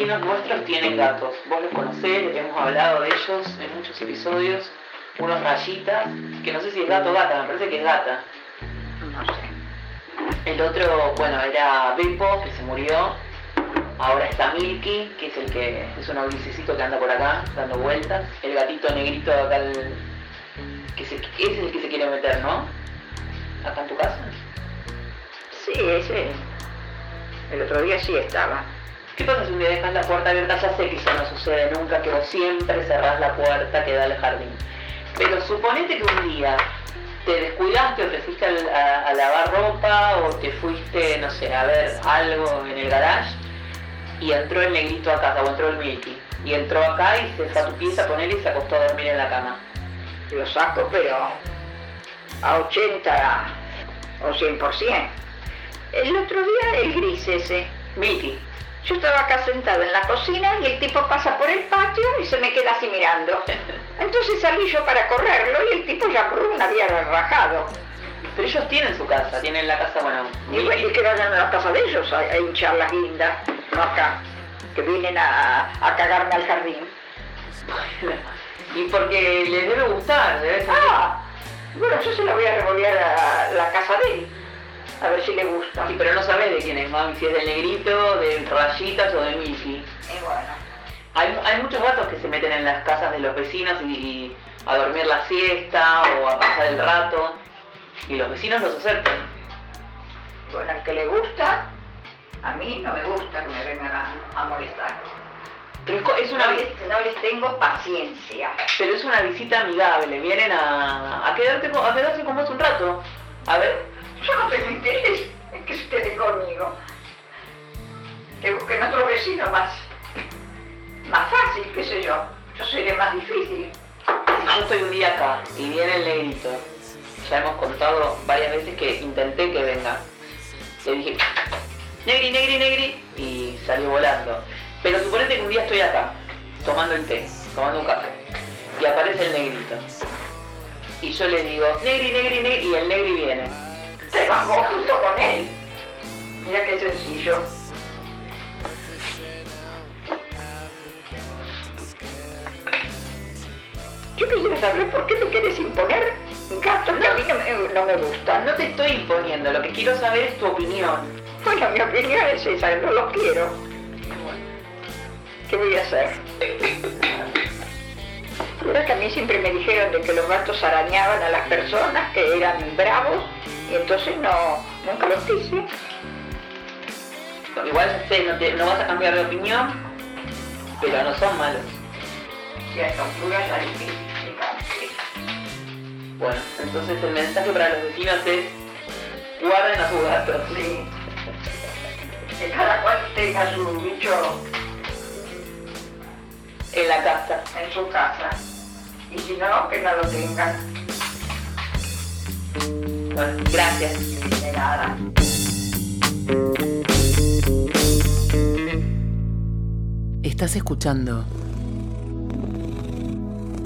vecinos nuestros tienen gatos. Vos los conocés, hemos hablado de ellos en muchos episodios. Unos rayitas, que no sé si es gato o gata, me parece que es gata. No sé. El otro, bueno, era Beppo, que se murió. Ahora está Milky, que es el que es un grisecito que anda por acá, dando vueltas. El gatito negrito acá, el, que se, es el que se quiere meter, ¿no? Acá en tu casa. Sí, ese. El otro día sí estaba. ¿Qué pasa si un día dejas la puerta abierta? Ya sé que eso no sucede nunca, que vos siempre cerrás la puerta que da al jardín. Pero suponete que un día te descuidaste o te fuiste a, a lavar ropa o te fuiste, no sé, a ver algo en el garage y entró el negrito a casa o entró el Milky. Y entró acá y se fue a tu pieza con él y se acostó a dormir en la cama. Lo saco, pero a 80 o 100%. El otro día el gris ese. Milky. Yo estaba acá sentada en la cocina y el tipo pasa por el patio y se me queda así mirando. Entonces salí yo para correrlo y el tipo ya brum, había rajado. Pero ellos tienen su casa, tienen la casa, bueno, Y bueno, y que vayan a la casa de ellos a, a hinchar las guindas, no acá, que vienen a, a cagarme al jardín. y porque les debe gustar, debe ser. Ah, bueno, yo se la voy a revolver a la casa de él, a ver si le gusta. Sí, pero no sabes de quién es, mami, si es del negrito, de rayitas o de Milky. Y bueno, Hay, hay muchos gatos que se meten en las casas de los vecinos y, y a dormir la siesta o a pasar el rato. Y los vecinos los aceptan. bueno, al que le gusta, a mí no me gusta que me vengan a, a molestar. Pero es, una, No les, no les tengo paciencia. pero es una visita amigable, vienen a, a, quedarte, a quedarse con vos un rato. A ver, Yo no tengo interés en que se quede conmigo. Que busquen otro vecino más, más fácil, qué sé yo. Yo seré más difícil. si yo estoy un día acá y viene el negrito, ya hemos contado varias veces que intenté que venga. Le dije, negri, negri, negri, y salió volando. Pero suponete que un día estoy acá, tomando el té, tomando un café, y aparece el negrito. Y yo le digo, negri, negri, negri, y el negri viene. Te bajo junto con él. Mira qué sencillo. Yo quisiera saber por qué me quieres imponer gatos que a mí no me, no me gustan. No te estoy imponiendo, lo que quiero saber es tu opinión. Bueno, mi opinión es esa, no los quiero. ¿Qué voy a hacer? Mira que a mí siempre me dijeron de que los gatos arañaban a las personas, que eran bravos, y entonces no, nunca los quise. Igual sé, no, te- no vas a cambiar de opinión, pero no son malos. Si hay altura ya difícil. Bueno, entonces el mensaje para los vecinos es guarden a sus gatos. Sí. Que cada cual tenga su bicho En la casa. en su casa. Y si no, que no lo tengan. Gracias. Nada. Estás escuchando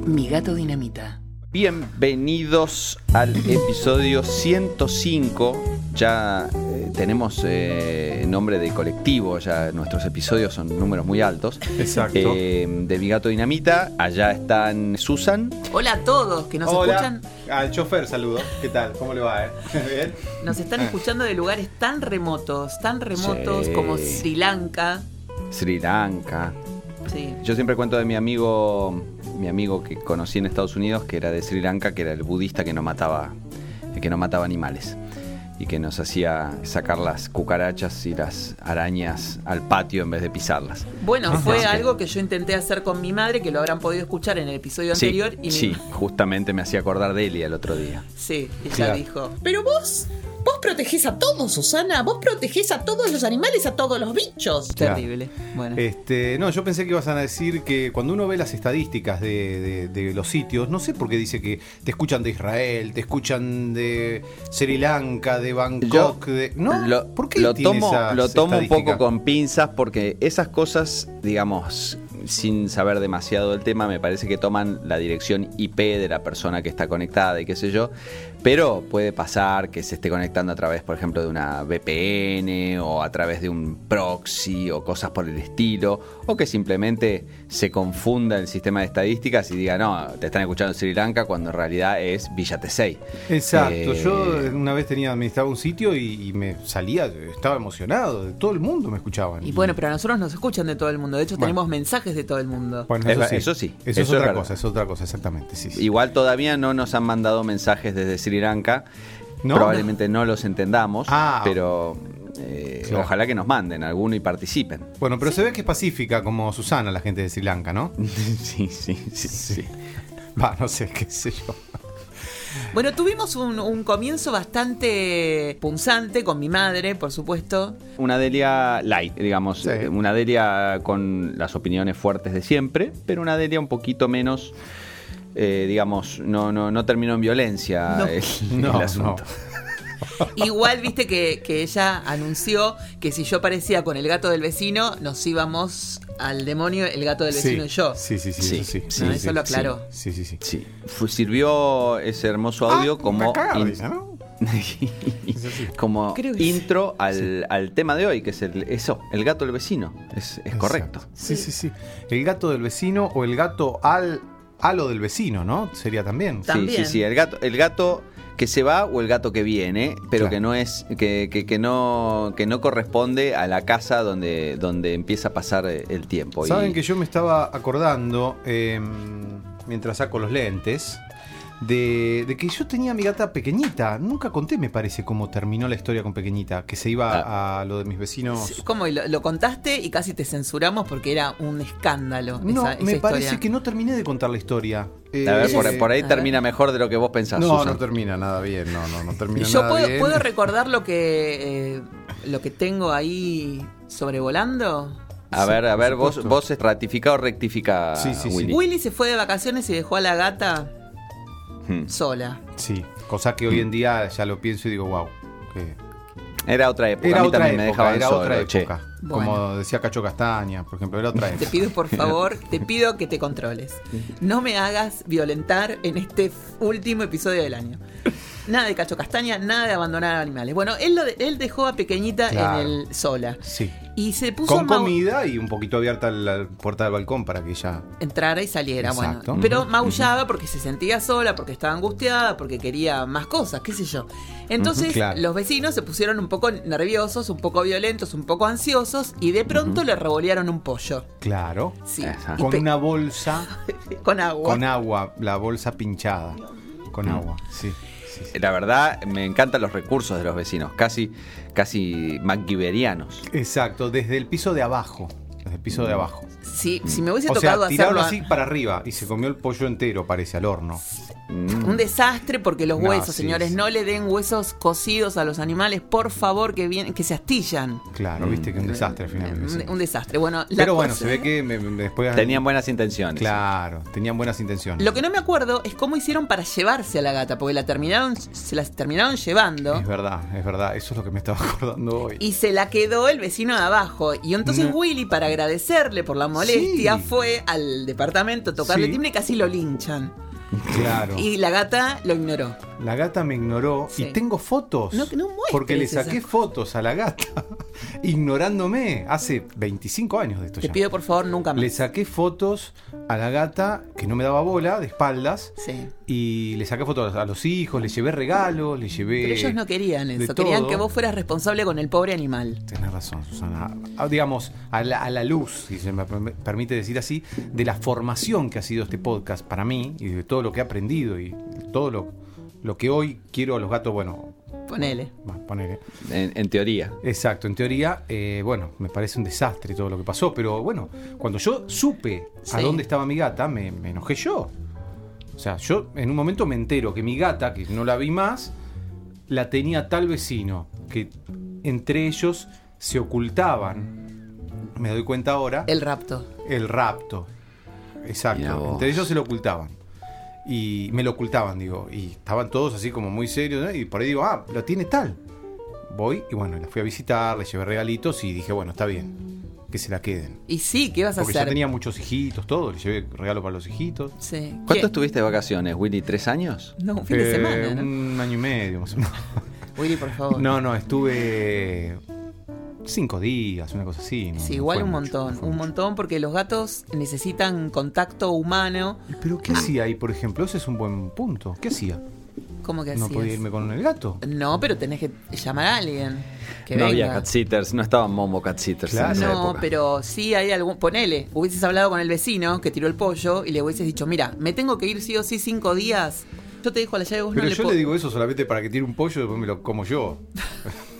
Mi gato dinamita. Bienvenidos al episodio 105. Ya eh, tenemos eh, nombre de colectivo, ya nuestros episodios son números muy altos. Exacto. Eh, de Mi Gato Dinamita, allá están Susan. Hola a todos que nos Hola. escuchan. Al chofer saludo. ¿Qué tal? ¿Cómo le va? eh? ¿Bien? Nos están escuchando de lugares tan remotos, tan remotos Sí. como Sri Lanka. Sri Lanka. Sí. Yo siempre cuento de mi amigo, mi amigo que conocí en Estados Unidos, que era de Sri Lanka, que era el budista que no mataba, que no mataba animales y que nos hacía sacar las cucarachas y las arañas al patio en vez de pisarlas. Bueno, fue algo que yo intenté hacer con mi madre, que lo habrán podido escuchar en el episodio Sí, anterior. Y mi- sí, justamente me hacía acordar de Eli el otro día. Sí, ella Claro. dijo. Pero vos, vos protegés a todos, Susana. Vos protegés a todos los animales, a todos los bichos. Terrible. Bueno. Este, no, yo pensé que ibas a decir que cuando uno ve las estadísticas de, de- de los sitios, no sé por qué dice que te escuchan de Israel, te escuchan de Sri Lanka, de Bangkok, de. ¿No? Lo, ¿Por qué lo tiene tomo, esas lo tomo un poco con pinzas porque esas cosas, digamos, sin saber demasiado del tema, me parece que toman la dirección IP de la persona que está conectada y qué sé yo. Pero puede pasar que se esté conectando a través, por ejemplo, de una VPN o a través de un proxy o cosas por el estilo, o que simplemente se confunda el sistema de estadísticas y diga, no, te están escuchando en Sri Lanka cuando en realidad es Villa Tesey. Exacto, Eh, yo una vez tenía administrado un sitio y, y me salía, estaba emocionado, de todo el mundo me escuchaban. Y bueno, pero a nosotros nos escuchan de todo el mundo. De hecho, Bueno. tenemos mensajes de todo el mundo. Bueno, Es ver- eso sí, Eso, eso es es otra verdad. cosa, es otra cosa, exactamente. Sí, sí. Igual todavía no nos han mandado mensajes desde Sri Lanka. ¿No? Probablemente no los entendamos, Ah. pero eh, Claro. ojalá que nos manden alguno y participen. Bueno, pero se ve que es pacífica como Susana, la gente de Sri Lanka, ¿no? sí, sí, sí, sí. Va, no sé, qué sé yo. Bueno, tuvimos un, un comienzo bastante punzante con mi madre, por supuesto. Una Delia light, digamos. Sí. Una Delia con las opiniones fuertes de siempre, pero una Delia un poquito menos, eh, digamos, no, no, no terminó en violencia No. el, No, el asunto. Igual, viste que, que ella anunció que si yo parecía con el gato del vecino, nos íbamos al demonio el gato del vecino sí, y yo. Sí, sí, sí, Sí, eso sí. sí, Ah, sí, eso lo aclaró. Sí, sí, sí. Sirvió ese hermoso audio Ah, como, una cagada, in- dice, ¿no? como intro al, al tema de hoy, que es el, eso, el gato del vecino. Es, es correcto. Sí, sí, sí. El gato del vecino o el gato al halo del vecino, ¿no? Sería también. Ta- Sí, sí, sí. El gato, el gato que se va o el gato que viene, pero Claro. que no es, que, que, que no, que no corresponde a la casa donde, donde empieza a pasar el tiempo. Saben Y- que yo me estaba acordando, eh, mientras saco los lentes, de, de que yo tenía a mi gata pequeñita. Nunca conté, me parece, cómo terminó la historia con pequeñita, que se iba Ah. a lo de mis vecinos. Sí, ¿Cómo? Y Lo, lo contaste y casi te censuramos porque era un escándalo. No, esa, esa me historia. parece que no terminé de contar la historia. Eh, a ver, por, Ella- por ahí termina mejor de lo que vos pensás. No, Susan. no termina nada bien, no, no, no Y termina yo nada puedo, bien. puedo recordar lo que eh, lo que tengo ahí sobrevolando. A ver, a ver, vos, vos ratifica o rectifica, Sí, sí, sí. Willy. Willy se fue de vacaciones y dejó a la gata Hmm. sola. Sí, cosa que hoy en día ya lo pienso y digo, wow. Era otra época. a Era mí otra también me época, dejaban era solo, otra che. época. Bueno. Como decía Cacho Castaña, por ejemplo, era otra Te época. pido por favor, te pido que te controles. No me hagas violentar en este último episodio del año. Nada de cacho castaña, nada de abandonar animales. Bueno, él, lo de- él dejó a pequeñita Claro. en el sola. Sí. Y se puso Con mau- comida y un poquito abierta la puerta del balcón para que ella. entrara y saliera, Exacto. bueno. Pero maullaba porque se sentía sola, porque estaba angustiada, porque quería más cosas, qué sé yo. Entonces claro. los vecinos se pusieron un poco nerviosos, un poco violentos, un poco ansiosos y de pronto le revolearon un pollo. Claro. Sí. Con una bolsa. con agua. Con agua. La bolsa pinchada. Con agua. Sí. sí, sí. La verdad, me encantan los recursos de los vecinos, casi, casi MacGyverianos. Exacto. Desde el piso de abajo. Desde el piso de abajo. Sí, si me hubiese O sea, tocado tirarlo hacerlo así para arriba y se comió el pollo entero, parece, al horno. Mm. un desastre porque los No, huesos, sí, señores, sí. no le den huesos cocidos a los animales, por favor, que vienen, que se astillan. Claro, viste que un desastre al final. Un, sí. un desastre. Bueno, la Pero bueno, se ve que me- me- después. Tenían buenas intenciones. Claro, tenían buenas intenciones. Lo que no me acuerdo es cómo hicieron para llevarse a la gata, porque la terminaron, se la terminaron llevando. Es verdad, es verdad. Eso es lo que me estaba acordando hoy. Y se la quedó el vecino de abajo. Y entonces No. Willy, para agradecerle por la molestia, Sí. fue al departamento a tocarle Sí. timbre y casi lo linchan. Claro. Y la gata lo ignoró. La gata me ignoró Sí. y tengo fotos. No- porque le saqué fotos a la gata ignorándome hace 25 años de esto Te ya. pido por favor nunca más. Le saqué fotos a la gata que no me daba bola, de espaldas. Sí. Y le saqué fotos a los hijos, le llevé regalos, le llevé. Pero ellos no querían eso, querían todo. que vos fueras responsable con el pobre animal. Tenés razón, Susana. Ah, Digamos, a la, a la luz, si se me perm- permite decir así, de la formación que ha sido este podcast para mí y de todo lo que he aprendido y todo lo, lo que hoy quiero a los gatos, bueno, Ponele. ponele. En, en teoría. Exacto, en teoría, eh, bueno, me parece un desastre todo lo que pasó, pero bueno, cuando yo supe a Sí. dónde estaba mi gata, me, me enojé yo. O sea, yo en un momento me entero que mi gata, que no la vi más, la tenía tal vecino, que entre ellos se ocultaban, me doy cuenta ahora, El rapto. el rapto. Exacto, entre ellos se lo ocultaban. Y me lo ocultaban, digo, y estaban todos así como muy serios, ¿no? y por ahí digo, ah, lo tiene tal. Voy y bueno, la fui a visitar, le llevé regalitos y dije, bueno, está bien. que se la queden. Y sí, ¿qué vas a Porque ya hacer? tenía muchos hijitos, todo, le llevé regalo para los hijitos. Sí. ¿Cuánto ¿Qué? estuviste de vacaciones, Willy? ¿Tres años? No, un fin de Eh, semana, ¿no? Un año y medio, más o menos. Willy, por favor. No, no, estuve cinco días, una cosa así. no- Sí, no igual un mucho, montón, no un mucho. montón porque los gatos necesitan contacto humano. Pero ¿qué hacía ahí, por ejemplo? Ese es un buen punto. ¿Qué hacía? ¿Cómo que ¿No hacías? podía irme con el gato? No, pero tenés que llamar a alguien que no venga. había cat sitters, no estaban Momo cat sitters Claro. en esa No, época. pero sí hay algún. Ponele, hubieses hablado con el vecino que tiró el pollo y le hubieses dicho: Mira, me tengo que ir sí o sí cinco días. Yo te dejo la llave, vos Pero no le yo po- le digo eso solamente para que tire un pollo y después me lo como yo.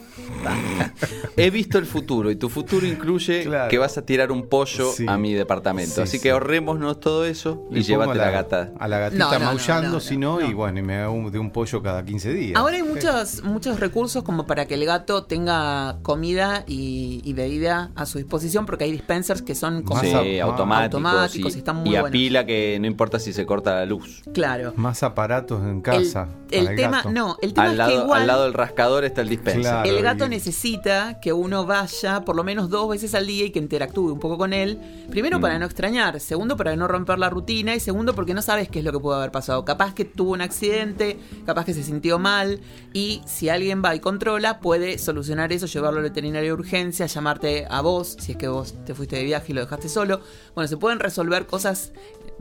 He visto el futuro y tu futuro incluye Claro. que vas a tirar un pollo Sí. a mi departamento. Sí, Así sí. que ahorrémonos todo eso y Le llévate la, gata. A la gatita No, no, no, maullando, si no, no, no. y bueno, y me hago un- de un pollo cada 15 días. Ahora hay muchos, muchos recursos como para que el gato tenga comida y, y bebida a su disposición, porque hay dispensers que son como Sí, automáticos, automáticos y, y están muy y a buenos. pila que no importa si se corta la luz. claro. Más aparatos en El, casa. el tema, gato. no, el tema Al es lado, que igual al lado del rascador está el dispenser. Claro. el gato necesita que uno vaya por lo menos dos veces al día y que interactúe un poco con él. Primero Mm. para no extrañar, segundo para no romper la rutina y segundo porque no sabes qué es lo que pudo haber pasado. Capaz que tuvo un accidente, capaz que se sintió mal y si alguien va y controla puede solucionar eso, llevarlo al veterinario de urgencia, llamarte a vos, si es que vos te fuiste de viaje y lo dejaste solo. Bueno, se pueden resolver cosas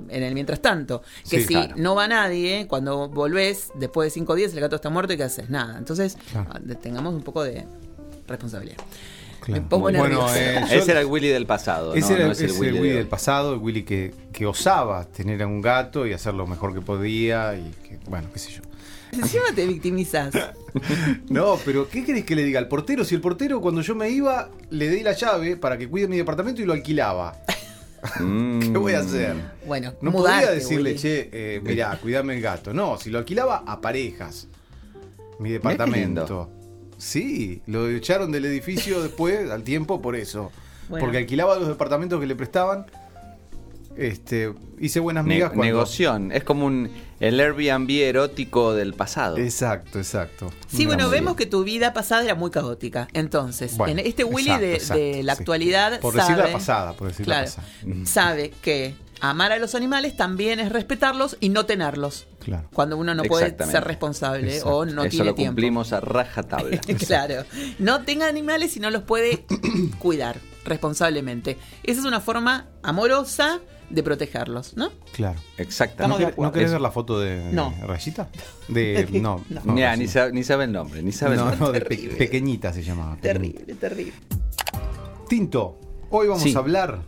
en el mientras tanto. Que Sí, si claro. no va nadie, cuando volvés después de cinco días el gato está muerto y ¿qué haces? Nada. Entonces, Claro. ah, tengamos un poco de responsabilidad. Claro. Me pongo Bueno, eh, yo- Ese era el Willy del pasado. Ese no, era no es el Willy, del pasado, el Willy que, que osaba tener a un gato y hacer lo mejor que podía y que, bueno, qué sé yo. Encima te victimizas. No, pero ¿qué querés que le diga al portero? Si el portero cuando yo me iba le di la llave para que cuide mi departamento y lo alquilaba. Mm. ¿Qué voy a hacer? Bueno, No mudarte, podía decirle, Willy. che, eh, mirá, cuidame el gato. No, si lo alquilaba a parejas. Mi qué departamento. Sí, lo echaron del edificio después, al tiempo, por eso. Bueno. Porque alquilaba los departamentos que le prestaban. Este, hice buenas Ne- migas cuando... Negoción. Es como un el Airbnb erótico del pasado. Exacto, exacto. Sí, Una bueno, vemos que tu vida pasada era muy caótica. Entonces, Bueno, en este Willy exacto, de, exacto, de la sí. actualidad Por sabe, decir la pasada, por decir claro, la pasada. sabe que amar a los animales también es respetarlos y no tenerlos. Claro. Cuando uno no puede ser responsable Exacto. o no Eso tiene lo tiempo. cumplimos a rajatabla. claro. No tenga animales y no los puede cuidar responsablemente. Esa es una forma amorosa de protegerlos, ¿no? Claro. Exactamente. ¿No. ¿no querés ver la foto de, No. Rayita? De, no, No. ni, sabe, ni sabe el nombre, ni sabe el No, nombre. no, de pe- pequeñita se llamaba. Terrible, terrible. Tinto, hoy vamos Sí. a hablar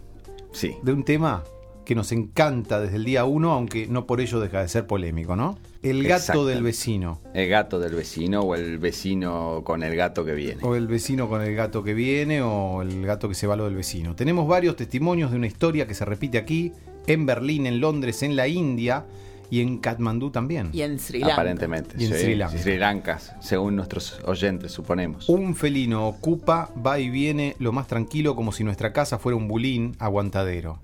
Sí. de un tema que nos encanta desde el día uno, aunque no por ello deja de ser polémico, ¿no? El gato del vecino. El gato del vecino o el vecino con el gato que viene. O el vecino con el gato que viene o el gato que se va a lo del vecino. Tenemos varios testimonios de una historia que se repite aquí, en Berlín, en Londres, en la India y en Katmandú también. Y en Sri Lanka. Aparentemente. Y en sí, Sri Lanka. Sri Lanka, según nuestros oyentes, suponemos. Un felino ocupa, va y viene lo más tranquilo como si nuestra casa fuera un bulín aguantadero.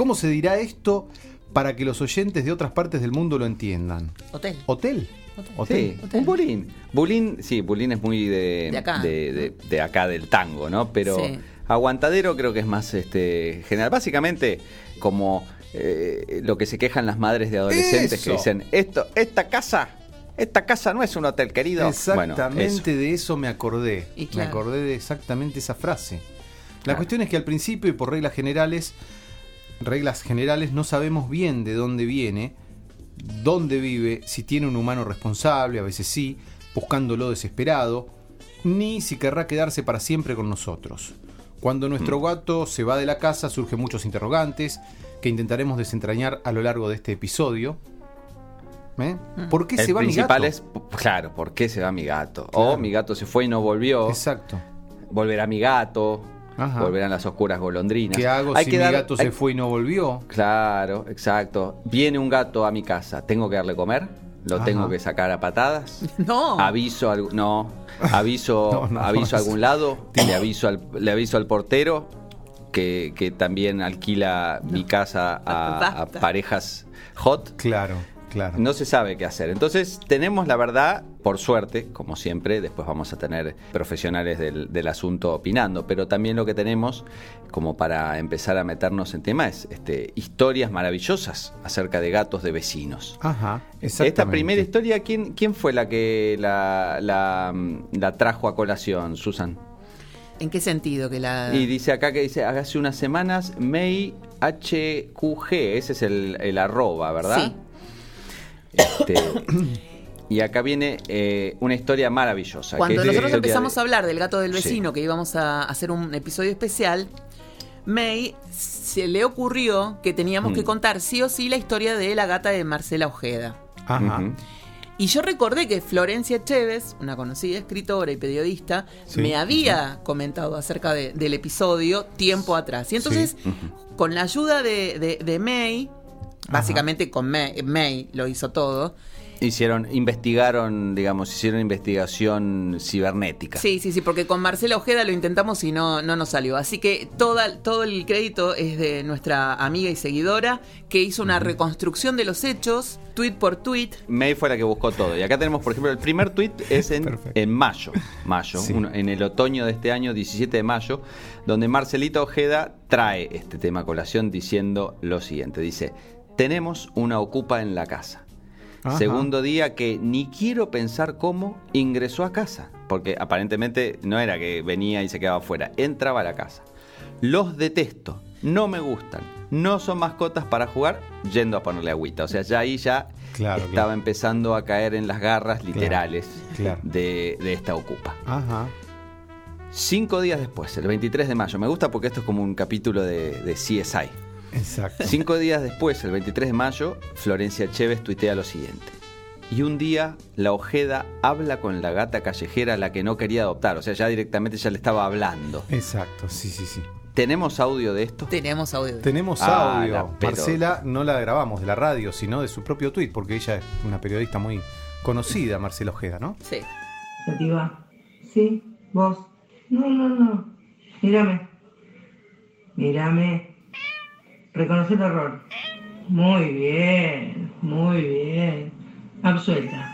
¿Cómo se dirá esto para que los oyentes de otras partes del mundo lo entiendan? Hotel. ¿Hotel? Hotel. ¿Hotel? Sí, un bulín. Bulín, sí, bulín es muy de, De acá. de, de- de acá del tango, ¿no? Pero Sí. aguantadero creo que es más este general. Básicamente, como eh, lo que se quejan las madres de adolescentes Eso. que dicen, esto, esta casa, esta casa no es un hotel querido. Bueno, Exactamente eso. de eso me acordé. Y claro. Me acordé de exactamente esa frase. La Claro. cuestión es que al principio y por reglas generales, reglas generales no sabemos bien de dónde viene, dónde vive, si tiene un humano responsable, a veces sí, buscándolo desesperado, ni si querrá quedarse para siempre con nosotros. Cuando nuestro Mm. gato se va de la casa surgen muchos interrogantes que intentaremos desentrañar a lo largo de este episodio. ¿Eh? ¿Por qué El se va mi principal gato? es, claro, ¿por qué se va mi gato? Claro. O mi gato se fue y no volvió. Exacto. Volverá mi gato. Ajá. Volverán las oscuras golondrinas. ¿Qué hago Hay si que mi dar- gato hay- se fue y no volvió? Claro, exacto. Viene un gato a mi casa, ¿tengo que darle comer? ¿Lo Ajá. tengo que sacar a patadas? No. Aviso al, no, aviso, No, no, aviso no. a algún lado, le aviso al, le aviso al portero que, que también alquila mi casa a, parejas hot. Claro, claro. No se sabe qué hacer. Entonces tenemos la verdad Por suerte, como siempre, después vamos a tener profesionales del, del asunto opinando, pero también lo que tenemos, como para empezar a meternos en tema, es este, historias maravillosas acerca de gatos de vecinos. Ajá, exactamente. Esta primera historia, ¿quién, quién fue la que la, la, la trajo a colación, Susan? ¿En qué sentido que la.? Y dice acá que dice, hace unas semanas, May HQG, ese es el, el arroba, ¿verdad? Sí. Este, y acá viene eh, una historia maravillosa. que Cuando de- nosotros de- empezamos a hablar del gato del Sí. vecino, que íbamos a hacer un episodio especial, May se le ocurrió que teníamos Mm. que contar sí o sí la historia de la gata de Marcela Ojeda. Ajá. Y yo recordé que Florencia Chévez, una conocida escritora y periodista, Sí. me había comentado acerca de- del episodio tiempo atrás. Y entonces, con la ayuda de, de- de May, básicamente con May, May lo hizo todo. Hicieron, investigaron, digamos, hicieron investigación cibernética. Sí, sí, sí, porque con Marcela Ojeda lo intentamos y no, no nos salió. Así que toda, todo el crédito es de nuestra amiga y seguidora que hizo una reconstrucción de los hechos, tweet por tweet. May fue la que buscó todo. Y acá tenemos, por ejemplo, el primer tweet es en, mayo, mayo Sí. uno- en el otoño de este año, 17 de mayo, donde Marcelita Ojeda trae este tema a colación diciendo lo siguiente. Dice, tenemos una ocupa en la casa. Ajá. Segundo día que ni quiero pensar cómo ingresó a casa, porque aparentemente no era que venía y se quedaba afuera, entraba a la casa. Los detesto, no me gustan, no son mascotas para jugar, yendo a ponerle agüita. O sea, ya ahí ya Claro, estaba claro. empezando a caer en las garras literales claro. De, de esta ocupa. Ajá. Cinco días después, el 23 de mayo, me gusta porque esto es como un capítulo de, de CSI. Exacto. Cinco días después, el 23 de mayo, Florencia Chévez tuitea lo siguiente. Y un día la Ojeda habla con la gata callejera a la que no quería adoptar. O sea, ya directamente ya le estaba hablando. Exacto, sí, sí, sí. ¿Tenemos audio de esto? Tenemos audio. Tenemos Ah, audio. Marcela no la grabamos de la radio, sino de su propio tweet, porque ella es una periodista muy conocida, Marcela Ojeda, ¿no? Sí. Sativa. Sí, vos. No, no, no. Mírame. Mírame. Reconoce el error. Muy bien, muy bien. Absuelta.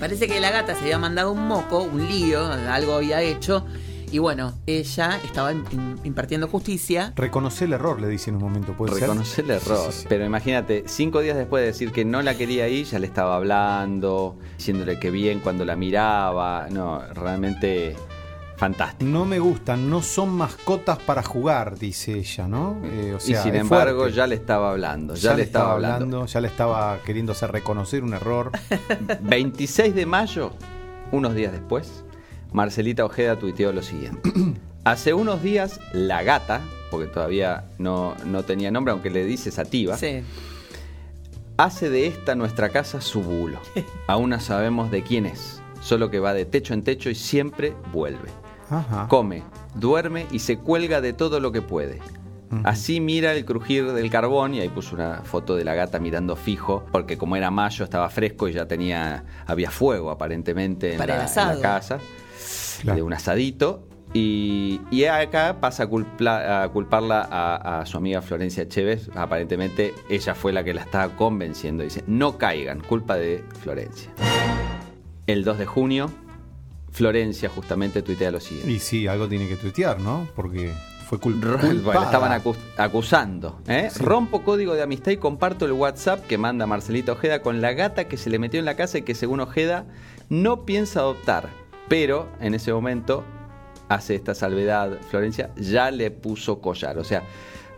Parece que la gata se había mandado un moco, un lío, algo había hecho. Y bueno, ella estaba im- im- impartiendo justicia. Reconoce el error, le dice en un momento, puede ser. Reconoce el error. Sí, sí, sí. Pero imagínate, cinco días después de decir que no la quería ahí, ya le estaba hablando, diciéndole que bien cuando la miraba. No, realmente fantástico. No me gustan, no son mascotas para jugar, dice ella, ¿no? Eh, o sea, y sin embargo, fuerte. ya le estaba hablando. Ya, le estaba hablando. ya le estaba queriendo hacer reconocer un error. 26 de mayo, unos días después, Marcelita Ojeda tuiteó lo siguiente. Hace unos días, la gata, porque todavía no, no tenía nombre, aunque le dice sativa, Sí. hace de esta nuestra casa su bulo. Aún no sabemos de quién es, solo que va de techo en techo y siempre vuelve. Ajá. Come, duerme y se cuelga de todo lo que puede. Así mira el crujir del carbón y ahí puso una foto de la gata mirando fijo, porque como era mayo estaba fresco y ya tenía, había fuego aparentemente en, Para la, en la casa, Claro. de un asadito. Y, y acá pasa a, culpla- a culparla a, a su amiga Florencia Chévez. Aparentemente ella fue la que la estaba convenciendo. Dice, no caigan, culpa de Florencia. El 2 de junio, Florencia justamente tuitea lo siguiente. Y sí, algo tiene que tuitear, ¿no? Porque fue cul culpada. Bueno, estaban acu- acusando. ¿eh? Sí. Rompo código de amistad y comparto el WhatsApp que manda Marcelita Ojeda con la gata que se le metió en la casa y que según Ojeda no piensa adoptar. Pero en ese momento hace esta salvedad, Florencia ya le puso collar. O sea,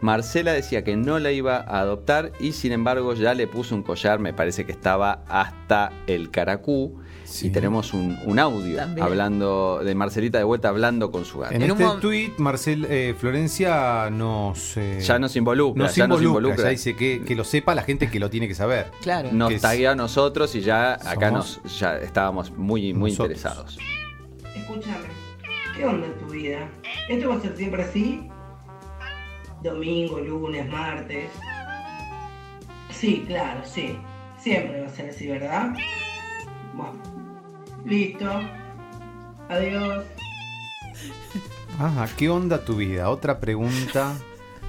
Marcela decía que no la iba a adoptar y sin embargo ya le puso un collar, me parece que estaba hasta el caracú. Sí. Y tenemos un, un audio También. hablando de Marcelita de vuelta hablando con su gata. En, En un este mom- tweet, Marcel, eh, Florencia nos. eh, Ya nos involucra, nos ya nos involucra, involucra. ya dice que, que lo sepa la gente que lo tiene que saber. Claro. nos que tagueó a nosotros y ya acá nos ya estábamos muy muy nosotros. interesados. Escúchame. ¿Qué onda en tu vida? ¿Esto va a ser siempre así? Domingo, lunes, martes. Sí, claro, sí. Siempre va a ser así, ¿verdad? Bueno. Listo. Adiós. Ajá, ¿qué onda tu vida? Otra pregunta.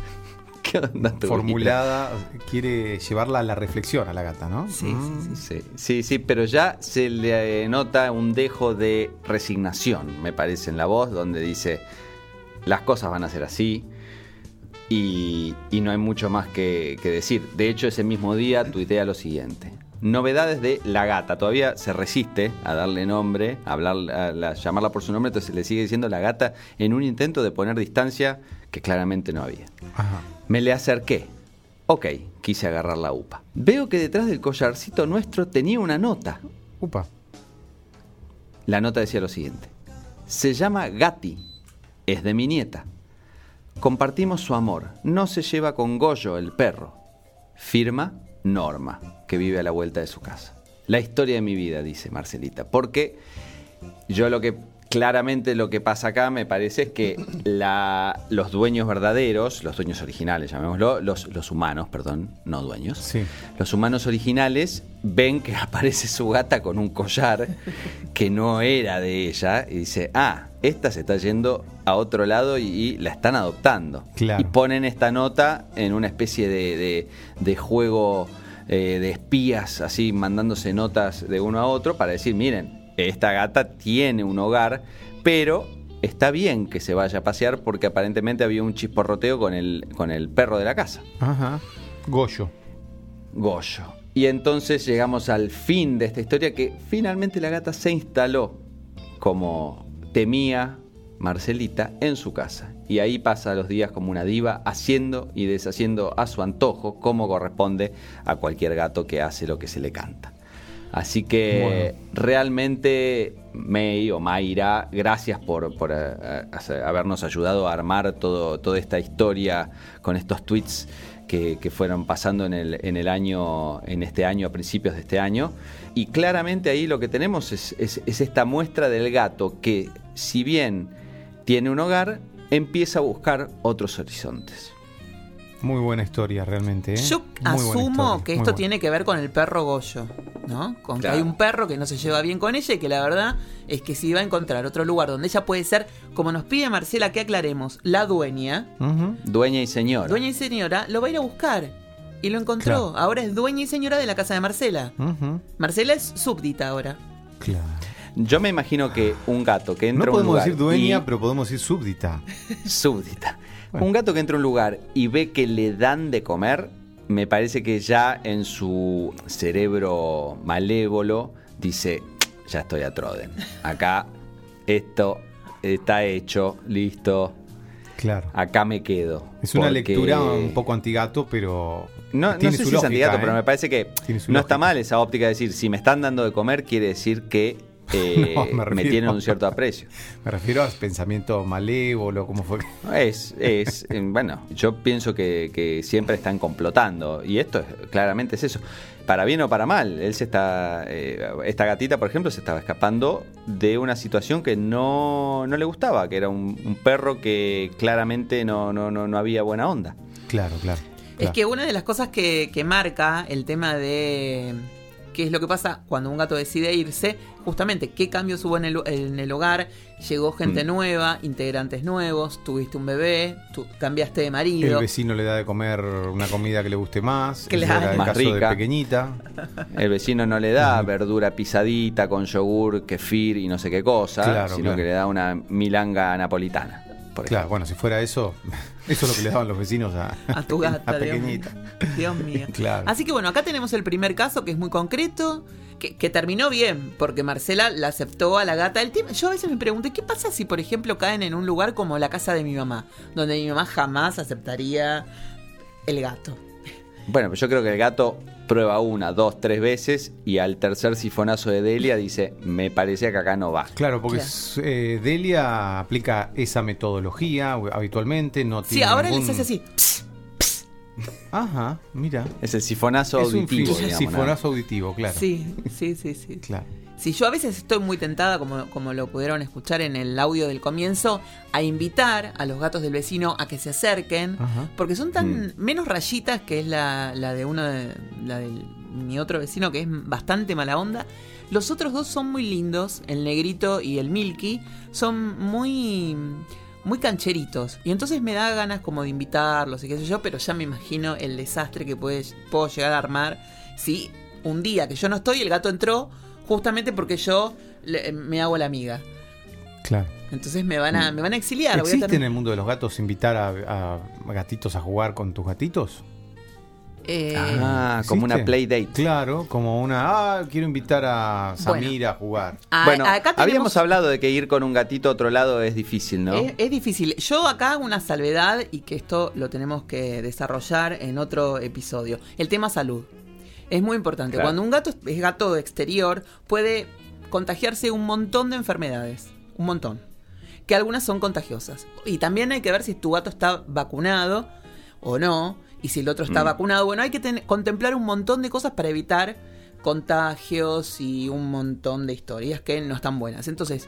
¿Qué onda tu vida? formulada, quiere llevarla a la reflexión a la gata, ¿no? Sí, Mm. sí, sí. Sí, sí, sí, pero ya se le eh, nota un dejo de resignación, me parece, en la voz, donde dice, las cosas van a ser así y, y no hay mucho más que, que decir. De hecho, ese mismo día tuitea lo siguiente. Novedades de la gata. Todavía se resiste a darle nombre, a, hablar, a la- llamarla por su nombre, entonces le sigue diciendo la gata en un intento de poner distancia que claramente no había. Ajá. Me le acerqué. Ok, quise agarrar la upa. Veo que detrás del collarcito nuestro tenía una nota. Upa. La nota decía lo siguiente. Se llama Gatti. Es de mi nieta. Compartimos su amor. No se lleva con Goyo, el perro. Firma Norma, que vive a la vuelta de su casa. La historia de mi vida, dice Marcelita. Porque yo lo que claramente lo que pasa acá me parece es que la- los dueños verdaderos, los dueños originales, llamémoslo, los, los humanos, perdón, no dueños, Sí. los humanos originales ven que aparece su gata con un collar que no era de ella y dice, ah, esta se está yendo a otro lado y, y la están adoptando. Claro. Y ponen esta nota en una especie de, de- de juego eh, de espías, así mandándose notas de uno a otro para decir, miren, esta gata tiene un hogar, pero está bien que se vaya a pasear porque aparentemente había un chisporroteo con el, con el perro de la casa. Ajá. Goyo. Goyo. Y entonces llegamos al fin de esta historia que finalmente la gata se instaló como temía Marcelita en su casa. Y ahí pasa los días como una diva, haciendo y deshaciendo a su antojo, como corresponde a cualquier gato que hace lo que se le canta. Así que realmente May o Mayra, gracias por, por, eh, eh, habernos ayudado a armar todo, toda esta historia con estos tweets que, que fueron pasando en el, en el año, en este año, a principios de este año. Y claramente ahí lo que tenemos es, es- es esta muestra del gato que, si bien tiene un hogar, empieza a buscar otros horizontes. Muy buena historia, realmente. ¿eh? Yo Muy asumo historia, que esto buena. tiene que ver con el perro Goyo, ¿no? Con que hay un perro que no se lleva bien con ella y que la verdad es que si va a encontrar otro lugar donde ella puede ser, como nos pide Marcela que aclaremos, la dueña. Dueña y señora. dueña y señora, lo va a ir a buscar. Y lo encontró. Claro. Ahora es dueña y señora de la casa de Marcela. Marcela es súbdita ahora. Claro. Yo me imagino que un gato que entra No a un podemos lugar decir dueña, y- pero podemos decir súbdita. súbdita. Bueno. Un gato que entra a un lugar y ve que le dan de comer, me parece que ya en su cerebro malévolo dice, ya estoy a Troden. Acá esto está hecho, listo, Claro. acá me quedo. Es una Porque- lectura un poco antigato, pero. No, no tiene sé su si es antigato, ¿eh? pero me parece que no está mal esa óptica de decir, si me están dando de comer, quiere decir que eh, No, me me, refiero- tienen un cierto aprecio. Me refiero a pensamiento malévolo, ¿cómo fue? Es, es, eh, bueno, yo pienso que, que siempre están complotando y esto es- claramente es eso. Para bien o para mal, él se está, eh, esta gatita, por ejemplo, se estaba escapando de una situación que no, no le gustaba, que era un, un perro que claramente no, no, no, no había buena onda. Claro, claro. Es que una de las cosas que, que marca el tema de qué es lo que pasa cuando un gato decide irse, justamente qué cambios hubo en el, en el hogar, llegó gente Mm. nueva, integrantes nuevos, tuviste un bebé, tú cambiaste de El marido. vecino le da de comer una comida que le guste más. Claro. Ese era el Más caso rica. de pequeñita. El vecino no le da verdura pisadita con yogur, kefir y no sé qué cosa, Claro, sino claro. que le da una milanga napolitana. Por Claro, bueno, si fuera eso, eso es lo que le daban los vecinos a, A tu gata, a Dios pequeñita. mío. Dios mío. Claro. Así que bueno, acá tenemos el primer caso que es muy concreto, que, que terminó bien, porque Marcela la aceptó a la gata. El tema, yo a veces me pregunto, ¿qué pasa si por ejemplo caen en un lugar como la casa de mi mamá, donde mi mamá jamás aceptaría el gato? Bueno, pues yo creo que el gato prueba una, dos, tres veces y al tercer sifonazo de Delia dice, me parece que acá no va. Claro, porque Claro. es, eh, Delia aplica esa metodología habitualmente, no Sí, tiene ahora ningún- les hace así. "Pss". Ajá, mira. Es el sifonazo Es un auditivo, digamos, ¿no? sifonazo auditivo, claro. Sí, sí, sí, sí. Claro. Si yo a veces estoy muy tentada, como, como lo pudieron escuchar en el audio del comienzo, a invitar a los gatos del vecino a que se acerquen, Ajá. porque son tan Mm. menos rayitas que es la, la de uno de, la de mi otro vecino que es bastante mala onda. Los otros dos son muy lindos, el negrito y el milky, son muy muy cancheritos. Y entonces me da ganas como de invitarlos y qué sé yo, pero ya me imagino el desastre que puede, puedo llegar a armar si un día que yo no estoy, el gato entró justamente porque yo le- me hago la amiga. Claro. Entonces me van a, me van a exiliar. voy a ¿Existe en el mundo de los gatos invitar a, a gatitos a jugar con tus gatitos? Eh, Ah, como una ¿Existe? play date. Claro, como una. Ah, quiero invitar a Samira a jugar. a- bueno, acá tenemos- habíamos hablado de que ir con un gatito a otro lado es difícil, ¿no? Es, es difícil. Yo acá hago una salvedad y que esto lo tenemos que desarrollar en otro episodio. El tema salud. Es muy importante. Claro. Cuando un gato es- gato exterior, puede contagiarse un montón de enfermedades. Un montón. Que algunas son contagiosas. Y también hay que ver si tu gato está vacunado o no. Y si el otro está Mm. vacunado. Bueno, hay que contemplar un montón de cosas para evitar contagios y un montón de historias que no están buenas. Entonces,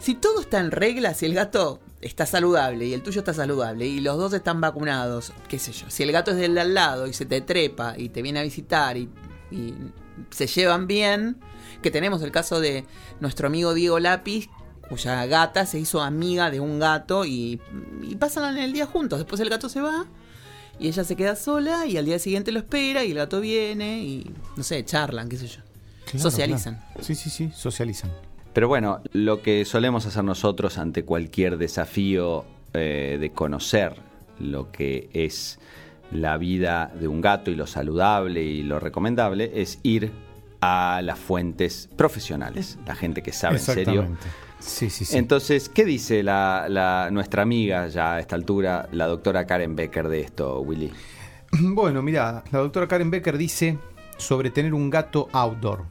si todo está en regla, si el gato está saludable y el tuyo está saludable y los dos están vacunados, qué sé yo, si el gato es del de al lado y se te trepa y te viene a visitar y, y se llevan bien, que tenemos el caso de nuestro amigo Diego Lápiz, cuya gata se hizo amiga de un gato y, y pasan el día juntos, después el gato se va. Y ella se queda sola y al día siguiente lo espera y el gato viene y, no sé, charlan, qué sé yo. Claro, Socializan. claro. Sí, sí, sí, socializan. Pero bueno, lo que solemos hacer nosotros ante cualquier desafío eh, de conocer lo que es la vida de un gato y lo saludable y lo recomendable es ir a las fuentes profesionales, la gente que sabe en serio. Exactamente. Sí, sí, sí. Entonces, ¿qué dice la, la- nuestra amiga ya a esta altura, la doctora Karen Becker de esto, Willy? Bueno, mira, la doctora Karen Becker dice sobre tener un gato outdoor.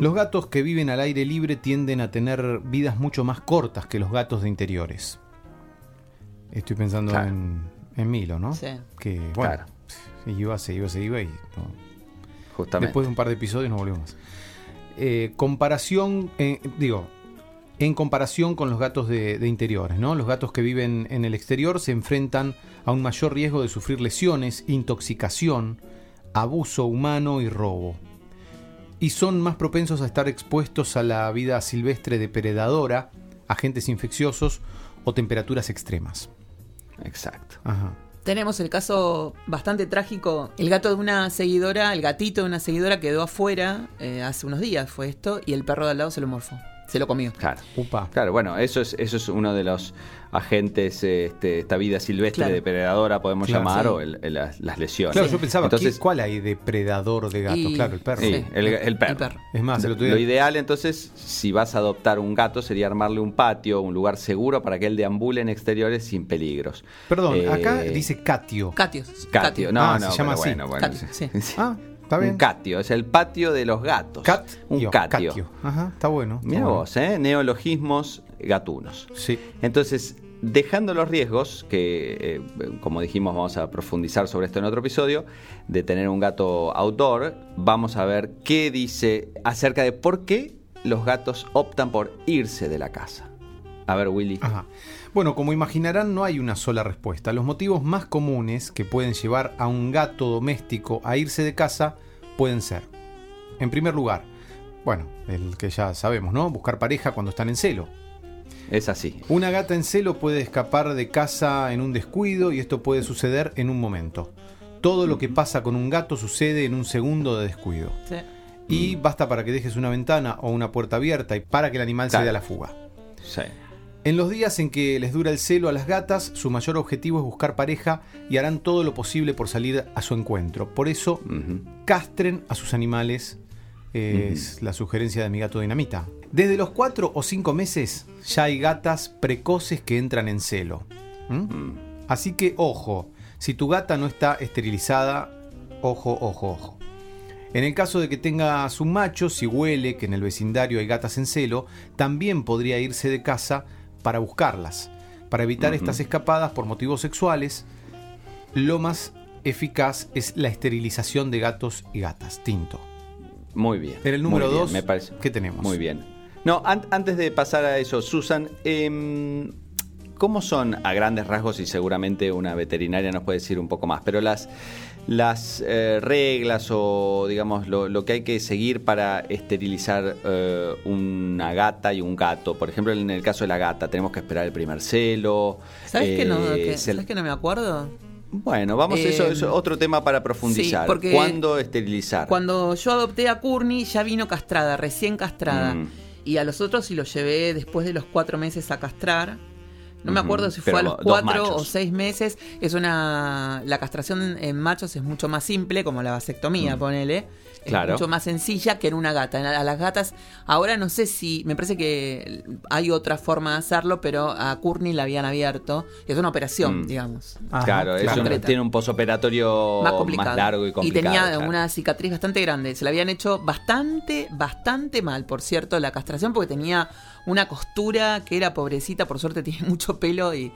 Los gatos que viven al aire libre tienden a tener vidas mucho más cortas que los gatos de interiores. Estoy pensando Claro. en, en Milo, ¿no? Sí. Que, bueno, Claro. se iba, se iba, se iba y no- Justamente. después de un par de episodios no volvió más. Eh, comparación, eh, digo, en comparación con los gatos de, de interiores, ¿no? Los gatos que viven en el exterior se enfrentan a un mayor riesgo de sufrir lesiones, intoxicación, abuso humano y robo. Y son más propensos a estar expuestos a la vida silvestre depredadora, agentes infecciosos o temperaturas extremas. Exacto. Ajá. Tenemos el caso bastante trágico. El gato de una seguidora, el gatito de una seguidora quedó afuera eh, hace unos días, fue esto, y el perro de al lado se lo morfó. Se lo comió. Claro. Upa. Claro, bueno, eso es, eso es uno de los agentes, este, esta vida silvestre Claro. depredadora, podemos Claro, llamar, sí. o el- el- las, las lesiones. Claro, yo pensaba, Entonces, ¿qué- ¿cuál hay depredador de gatos? Y- Claro, el perro. Sí, Sí. el, el perro. El perro. Es más, Lo día- ideal entonces, si vas a adoptar un gato, sería armarle un patio, un lugar seguro para que él deambule en exteriores sin peligros. Perdón, Eh, acá dice catio. Catios. Catio, no, Ah, no, se llama así. bueno, bueno, Catio, sí. Ah, está bien. Un catio, es el patio de los gatos. Cat. un yo, catio. Ajá, está bueno. Mira bueno. vos, ¿eh? Neologismos gatunos. Sí. Entonces, dejando los riesgos, que eh, como dijimos vamos a profundizar sobre esto en otro episodio, de tener un gato outdoor, vamos a ver qué dice acerca de por qué los gatos optan por irse de la casa. A ver, Willy. Ajá. Bueno, como imaginarán, no hay una sola respuesta. Los motivos más comunes que pueden llevar a un gato doméstico a irse de casa pueden ser, en primer lugar, bueno, el que ya sabemos, ¿no? Buscar pareja cuando están en celo. Es así. Una gata en celo puede escapar de casa en un descuido y esto puede suceder en un momento. Todo lo que pasa con un gato sucede en un segundo de descuido. Sí. Y basta para que dejes una ventana o una puerta abierta y para que el animal se dé a la fuga. Sí. En los días en que les dura el celo a las gatas, su mayor objetivo es buscar pareja y harán todo lo posible por salir a su encuentro. Por eso, castren a sus animales, es la sugerencia de mi gato Dinamita. Desde los 4 o 5 meses ya hay gatas precoces que entran en celo. ¿Mm? Mm. Así que ojo, si tu gata no está esterilizada, ojo, ojo, ojo. En el caso de que tengas un macho, si huele que en el vecindario hay gatas en celo, también podría irse de casa para buscarlas. Para evitar estas escapadas por motivos sexuales, lo más eficaz es la esterilización de gatos y gatas. Tinto. Muy bien. En el número Muy bien, 2, me parece. ¿qué tenemos? Muy bien. No, an- antes de pasar a eso, Susan, em, ¿cómo son a grandes rasgos? Y seguramente una veterinaria nos puede decir un poco más, pero las, las eh, reglas o digamos lo, lo que hay que seguir para esterilizar eh, una gata y un gato. Por ejemplo, en el caso de la gata, tenemos que esperar el primer celo. ¿Sabes, que, no, eh, que, se- ¿sabes que no me acuerdo? Bueno, vamos, Eh, eso es otro tema para profundizar. sí, porque ¿Cuándo esterilizar? Cuando yo adopté a Courtney ya vino castrada, recién castrada. Mm. Y a los otros sí los llevé después de los cuatro meses a castrar. No me acuerdo si pero fue a los cuatro o seis meses. Es una. La castración en machos es mucho más simple, como la vasectomía, ponele. Es Claro. mucho más sencilla que en una gata. A las gatas, ahora no sé si. Me parece que hay otra forma de hacerlo, pero a Courtney la habían abierto. Es una operación, Mm. digamos. Ajá, claro, tiene un posoperatorio más más, complicado. largo y complicado. tenía claro. una cicatriz bastante grande. Se la habían hecho bastante, bastante mal, por cierto, la castración, porque tenía una costura que era pobrecita. Por suerte tiene mucho pelo y,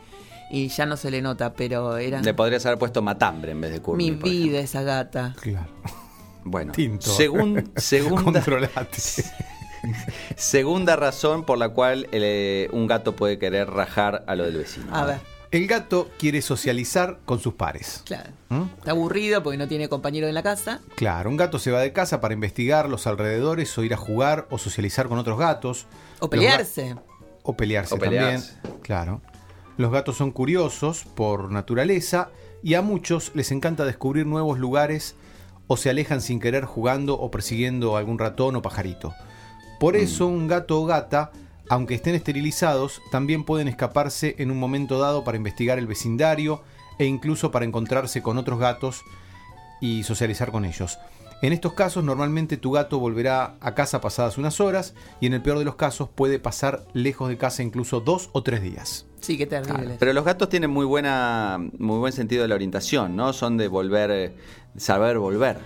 y ya no se le nota, pero era Le podrías haber puesto matambre en vez de Courtney. mi vida esa gata. Claro. Bueno, Tinto. segun- segunda, segunda razón por la cual eh, un gato puede querer rajar a lo del vecino. A ver, El gato quiere socializar con sus pares. claro. ¿Mm? Está aburrido porque no tiene compañero en la casa. Claro, un gato se va de casa para investigar los alrededores o ir a jugar o socializar con otros gatos. O ga- pelearse. O pelearse, O pelearse. también. Claro. Los gatos son curiosos por naturaleza y a muchos les encanta descubrir nuevos lugares o se alejan sin querer jugando o persiguiendo algún ratón o pajarito. Por eso un gato o gata, aunque estén esterilizados, también pueden escaparse en un momento dado para investigar el vecindario e incluso para encontrarse con otros gatos y socializar con ellos. En estos casos normalmente tu gato volverá a casa pasadas unas horas y en el peor de los casos puede pasar lejos de casa incluso dos o tres días. Sí, qué terrible. Pero los gatos tienen muy buena, muy buen sentido de la orientación, ¿no? Son de volver, eh, saber volver.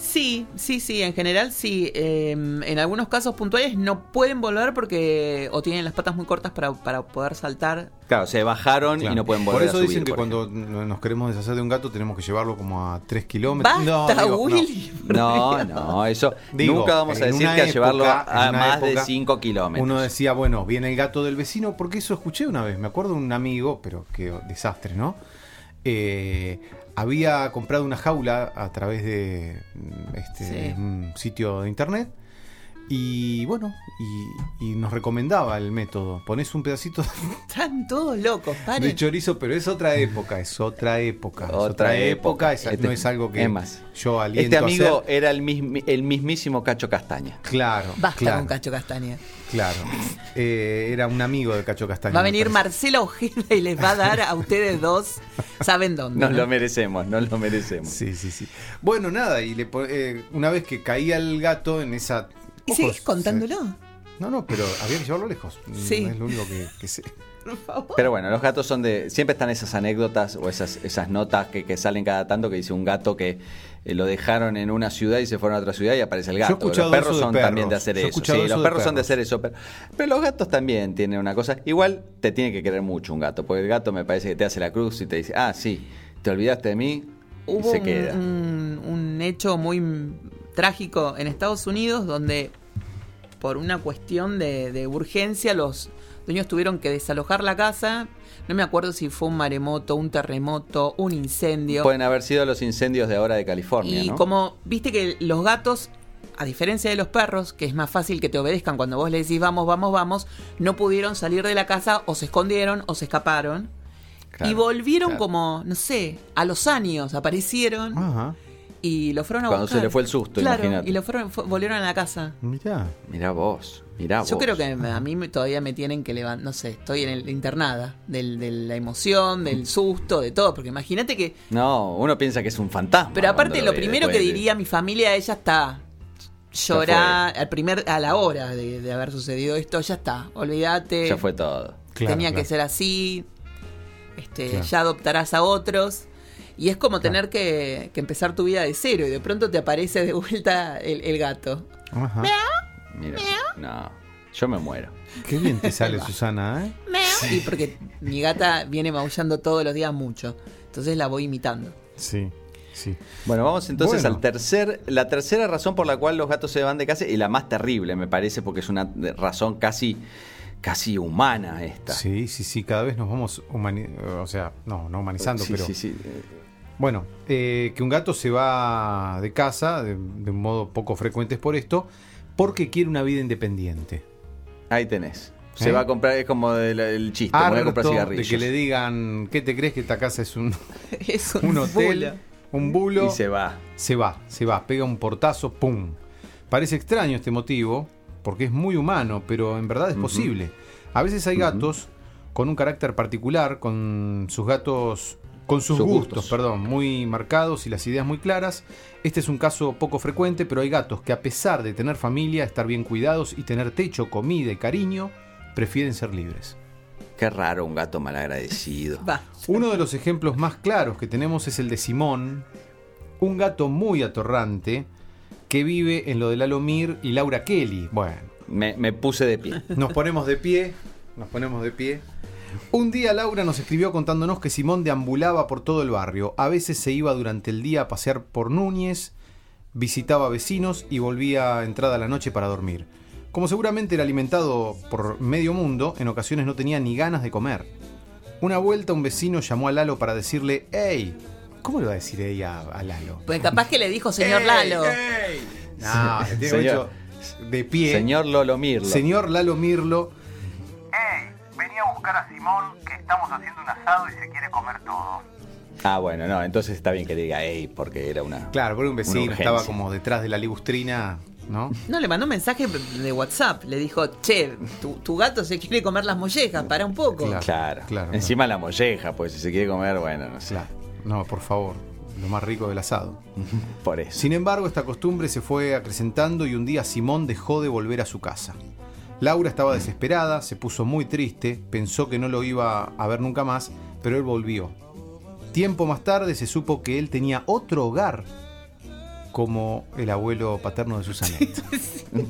Sí, sí, sí, en general sí. Eh, en algunos casos puntuales no pueden volver porque o tienen las patas muy cortas para, para poder saltar. Claro, se bajaron y no pueden volver Por eso a subir. dicen que cuando nos queremos deshacer de un gato tenemos que llevarlo como a 3 kilómetros. Basta, digo, no. Willy. No, no, eso Digo, nunca vamos a decir que a llevarlo a más de época, 5 kilómetros. Uno decía, bueno, viene el gato del vecino, porque eso escuché una vez. Me acuerdo de un amigo, pero qué desastre, ¿no? Eh, había comprado una jaula a través de mm, este, Sí. un sitio de internet. Y bueno, y, y nos recomendaba el método. Pones un pedacito Están todos locos, paren. de chorizo, pero es otra época, es otra época. es Otra otra época, época. es- Este- no es algo que es más, yo aliento Este a amigo hacer. era el, mismísimo Cacho Castaña. Claro, Basta claro, con Cacho Castaña. claro. Eh, era un amigo de Cacho Castaña. Va a venir. Marcela Ojeda y les va a dar a ustedes dos, ¿saben dónde? Nos no? lo merecemos, nos lo merecemos. Sí, sí, sí. Bueno, nada, y le eh, una vez que caía el gato en esa. ¿Y Ojos, seguís contándolo? se- No, no, pero había que llevarlo lejos. Sí. No es lo único que, que sé. Por favor. Pero bueno, los gatos son de. Siempre están esas anécdotas o esas, esas notas que, que salen cada tanto que dice un gato que eh, lo dejaron en una ciudad y se fueron a otra ciudad y aparece el Yo he gato. escuchado los perros eso de son perros. también de hacer Yo he eso. Sí, eso los de perros son de hacer eso. Pero, pero los gatos también tienen una cosa. Igual te tiene que querer mucho un gato, porque el gato me parece que te hace la cruz y te dice, ah, sí, te olvidaste de mí. y Hubo se un, queda. un- un hecho muy mm, trágico en Estados Unidos donde por una cuestión de, de urgencia los dueños tuvieron que desalojar la casa. No me acuerdo si fue un maremoto, un terremoto, un incendio. Pueden haber sido los incendios de ahora de California, y ¿no? como viste que los gatos, a diferencia de los perros, que es más fácil que te obedezcan cuando vos le decís vamos, vamos, vamos, no pudieron salir de la casa o se escondieron o se escaparon. Claro, y volvieron claro. como, no sé, a los años aparecieron Ajá. Y lo fueron a Cuando buscar. se le fue el susto, claro, imagínate. y lo fueron, fu- volvieron a la casa. Mirá. Mirá vos, mirá Yo vos. creo que a mí me- todavía me tienen que levantar, no sé, estoy en el internada del, de la emoción, del susto, de todo, porque imagínate que... No, uno piensa que es un fantasma. Pero aparte lo primero que de- diría mi familia, ella está llorar al primer a la hora de, de haber sucedido esto, ya está, olvídate. Ya fue todo. Claro, tenía claro. que ser así. Este, Claro. ya adoptarás a otros. Y es como tener que, que empezar tu vida de cero y de pronto te aparece de vuelta el, el gato. Ajá. Mira, no, yo me muero. Qué bien te sale, Susana, ¿eh? Y porque mi gata viene maullando todos los días mucho. Entonces la voy imitando. Sí, sí. Bueno, vamos entonces Bueno. al tercer, la tercera razón por la cual los gatos se van de casa y la más terrible me parece porque es una razón casi casi humana esta. Sí, sí, sí, cada vez nos vamos humanizando, o sea, no, no humanizando, Sí, pero sí, sí. Bueno, eh, que un gato se va de casa de, de un modo poco frecuente es por esto, porque quiere una vida independiente. Ahí tenés. Se ¿Eh? va a comprar, es como el, el chiste, me voy a comprar de que le digan, ¿qué te crees que esta casa es un, Es un, un hotel, un bulo? Y se va. se va, se va, pega un portazo, ¡pum! Parece extraño este motivo, porque es muy humano, pero en verdad es posible. A veces hay gatos con un carácter particular, con sus gatos, con sus, Sus gustos, gustos. perdón, muy marcados y las ideas muy claras. Este es un caso poco frecuente, pero hay gatos que a pesar de tener familia, estar bien cuidados y tener techo, comida y cariño, prefieren ser libres. Qué raro un gato malagradecido. Uno de los ejemplos más claros que tenemos es el de Simón, un gato muy atorrante que vive en lo de Lalo Mir y Laura Kelly. Bueno, Me, me puse de pie. nos ponemos de pie, nos ponemos de pie. Un día Laura nos escribió contándonos que Simón deambulaba por todo el barrio. A veces se iba durante el día a pasear por Núñez, visitaba vecinos y volvía entrada a la noche para dormir. Como seguramente era alimentado por medio mundo, en ocasiones no tenía ni ganas de comer. Una vuelta un vecino llamó a Lalo para decirle, ¡Ey! ¿Cómo le va a decir ella a, Lalo? Pues capaz que le dijo señor "Ey, Lalo. ey". No, Señor. de pie. Señor Lolo Mirlo. Señor Lalo Mirlo. Buscar a Simón que estamos haciendo un asado y se quiere comer todo. Ah, bueno, no, entonces está bien que diga ey, porque era una. Claro, porque un vecino estaba como detrás de la ligustrina, ¿no? No, le mandó un mensaje de WhatsApp. Le dijo, che, tu, tu gato se quiere comer las mollejas, para un poco. Claro. Claro. claro. Encima la molleja, pues si se quiere comer, bueno, no sé. Claro. No, por favor, lo más rico del asado. Por eso. Sin embargo, esta costumbre se fue acrecentando y un día Simón dejó de volver a su casa. Laura estaba desesperada, se puso muy triste, pensó que no lo iba a ver nunca más, pero él volvió. Tiempo más tarde se supo que él tenía otro hogar, como el abuelo paterno de Susanet.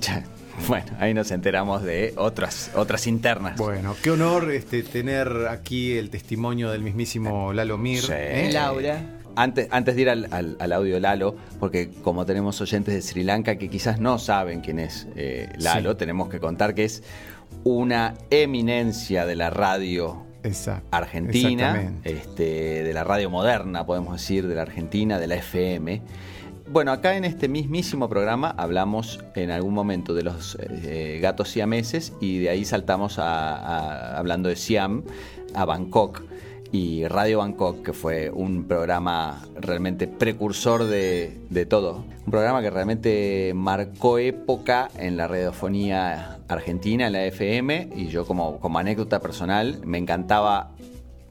Ya. Bueno, ahí nos enteramos de otras, otras internas. Bueno, qué honor este, tener aquí el testimonio del mismísimo Lalo Mir. Sí. ¿eh? Laura. Antes, antes de ir al, al- al audio Lalo, porque como tenemos oyentes de Sri Lanka que quizás no saben quién es eh, Lalo, Sí. tenemos que contar que es una eminencia de la radio Exacto. argentina, este, de la radio moderna, podemos decir, de la Argentina, de la FM. Bueno, acá en este mismísimo programa hablamos en algún momento de los eh, gatos siameses y de ahí saltamos a, a- hablando de Siam a Bangkok y Radio Bangkok, que fue un programa realmente precursor de, de todo. Un programa que realmente marcó época en la radiofonía argentina, en la FM, y yo como, como anécdota personal me encantaba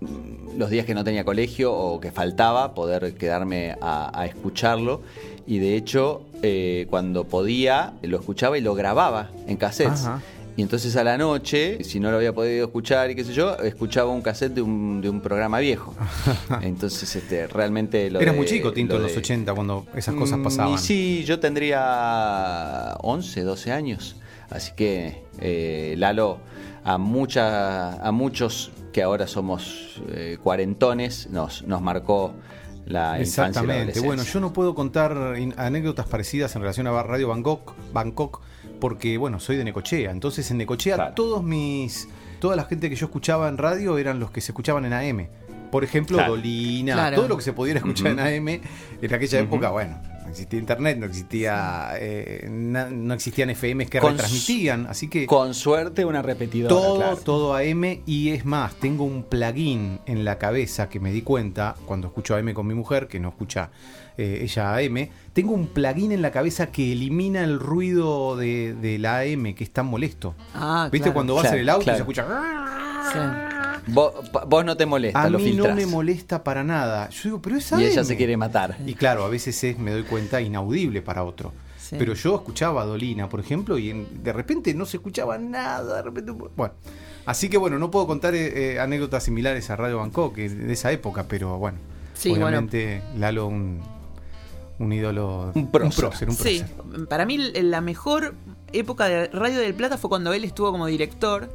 mm, los días que no tenía colegio o que faltaba poder quedarme a, escucharlo y de hecho eh, cuando podía lo escuchaba y lo grababa en cassettes. Y entonces a la noche, si no lo había podido escuchar y qué sé yo, escuchaba un cassette de un, de un programa viejo. Entonces, este, realmente lo Eras de- muy chico, Tinto, lo en los de- 80, cuando esas cosas Mm, pasaban. Y sí, yo tendría 11, 12 años. Así que eh, Lalo, a, mucha, a muchos que ahora somos eh, cuarentones, nos, nos marcó la infancia y la Exactamente. Bueno, yo no puedo contar anécdotas parecidas en relación a Radio Bangkok, Bangkok porque, bueno, soy de Necochea. Entonces, en Necochea, Claro. todos mis. Toda la gente que yo escuchaba en radio eran los que se escuchaban en AM. Por ejemplo, Claro. Dolina, Claro. todo lo que se pudiera escuchar en AM. En aquella época, bueno, no existía internet, no existía. eh, na- no existían FMs que Con retransmitían. Así que. Con suerte una repetidora. Todo, claro. todo AM y es más, tengo un plugin en la cabeza que me di cuenta cuando escucho AM con mi mujer, que no escucha eh, ella AM, tengo un plugin en la cabeza que elimina el ruido de, de la AM que es tan molesto. Ah, ¿Viste claro. cuando vas Claro, en el auto y se escucha? Sí. Vos, vos no te molesta, A lo mí filtrás. no me molesta para nada. Yo digo, pero es AM. y ella se quiere matar. Y claro, a veces es, me doy cuenta, inaudible para otro. Sí. Pero yo escuchaba a Dolina, por ejemplo, y en- de repente no se escuchaba nada. De repente, bueno, así que bueno, no puedo contar eh, eh, anécdotas similares a Radio Bangkok de esa época, pero bueno, Sí, obviamente Lalo un, un ídolo, Un prócer. un prócer, un Sí, prócer. para mí la mejor época de Radio del Plata fue cuando él estuvo como director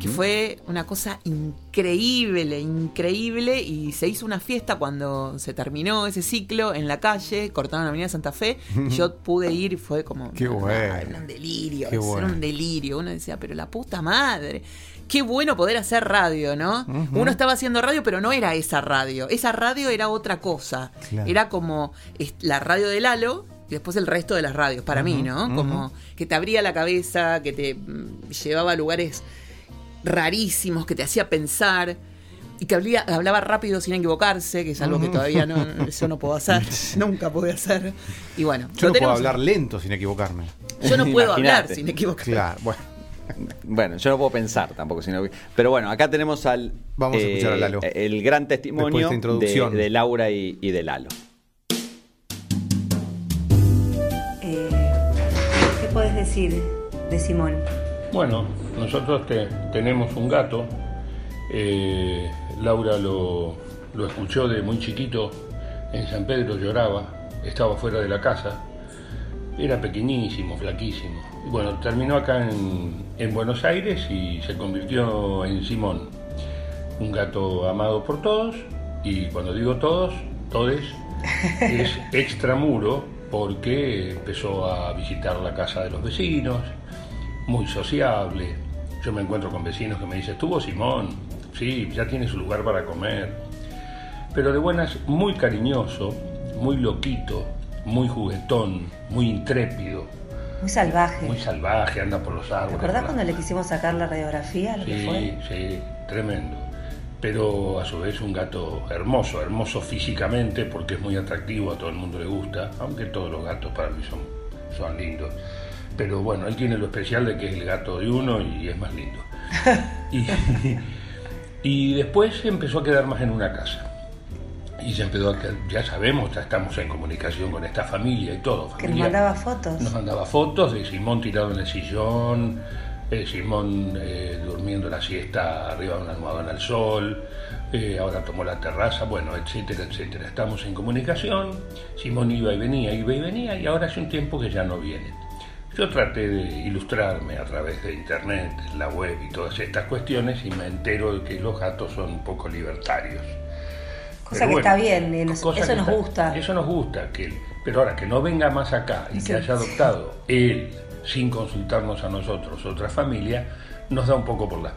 que fue una cosa increíble, increíble, y se hizo una fiesta cuando se terminó ese ciclo en la calle, cortaron la Avenida Santa Fe, y yo pude ir y fue como... Qué no, no, bueno. Era un delirio, Qué era bueno. un delirio. Uno decía, pero la puta madre. Qué bueno poder hacer radio, ¿no? Uno estaba haciendo radio, pero no era esa radio. Esa radio era otra cosa. Claro. Era como la radio de Lalo y después el resto de las radios, para mí, ¿no? Como que te abría la cabeza, que te mm, llevaba a lugares rarísimos, que te hacía pensar. Y que hablía- hablaba rápido sin equivocarse, que es algo que todavía no, yo no puedo hacer, nunca pude hacer. Y bueno, Yo no puedo tenemos- hablar lento sin equivocarme. yo no puedo hablar sin equivocarme. Claro, bueno. Bueno, yo no puedo pensar tampoco, sino que- pero bueno, acá tenemos al Vamos a escuchar a Lalo. el gran testimonio de Laura y, y de Lalo. Eh, ¿Qué puedes decir de Simón? Bueno, nosotros te- tenemos un gato. eh, Laura lo, lo escuchó de muy chiquito. En San Pedro lloraba, estaba fuera de la casa. Era pequeñísimo, flaquísimo. Bueno, terminó acá en, en Buenos Aires y se convirtió en Simón. Un gato amado por todos. Y cuando digo todos, todes, es extramuro porque empezó a visitar la casa de los vecinos, muy sociable. Yo me encuentro con vecinos que me dicen, ¿estuvo Simón? Sí, ya tiene su lugar para comer. Pero de buenas, muy cariñoso, muy loquito, muy juguetón, muy intrépido, Muy salvaje. muy salvaje, anda por los ¿Te árboles. acordás por cuando le quisimos sacar la radiografía? Lo que Sí, fue? sí, tremendo. Pero a su vez un gato hermoso, hermoso físicamente porque es muy atractivo, a todo el mundo le gusta, aunque todos los gatos para mí son, son lindos. Pero bueno, él tiene lo especial de que es el gato de uno y es más lindo. Y, y después se empezó a quedar más en una casa. Y se empezó a quedar, ya sabemos, ya estamos en comunicación con esta familia y todo. Que nos mandaba fotos. nos mandaba fotos de Simón tirado en el sillón, eh, Simón eh, durmiendo la siesta arriba de una almohadón al sol, eh, ahora tomó la terraza, bueno, etcétera, etcétera. Estamos en comunicación, Simón iba y venía, iba y venía, y ahora hace un tiempo que ya no viene. Yo traté de ilustrarme a través de internet, la web y todas estas cuestiones y me entero de que los gatos son un poco libertarios. Cosa que está bien, cosa eso nos está- gusta. Eso nos gusta, que pero ahora que no venga más acá y Sí. que haya adoptado él, sin consultarnos a nosotros, otra familia, nos da un poco por, la,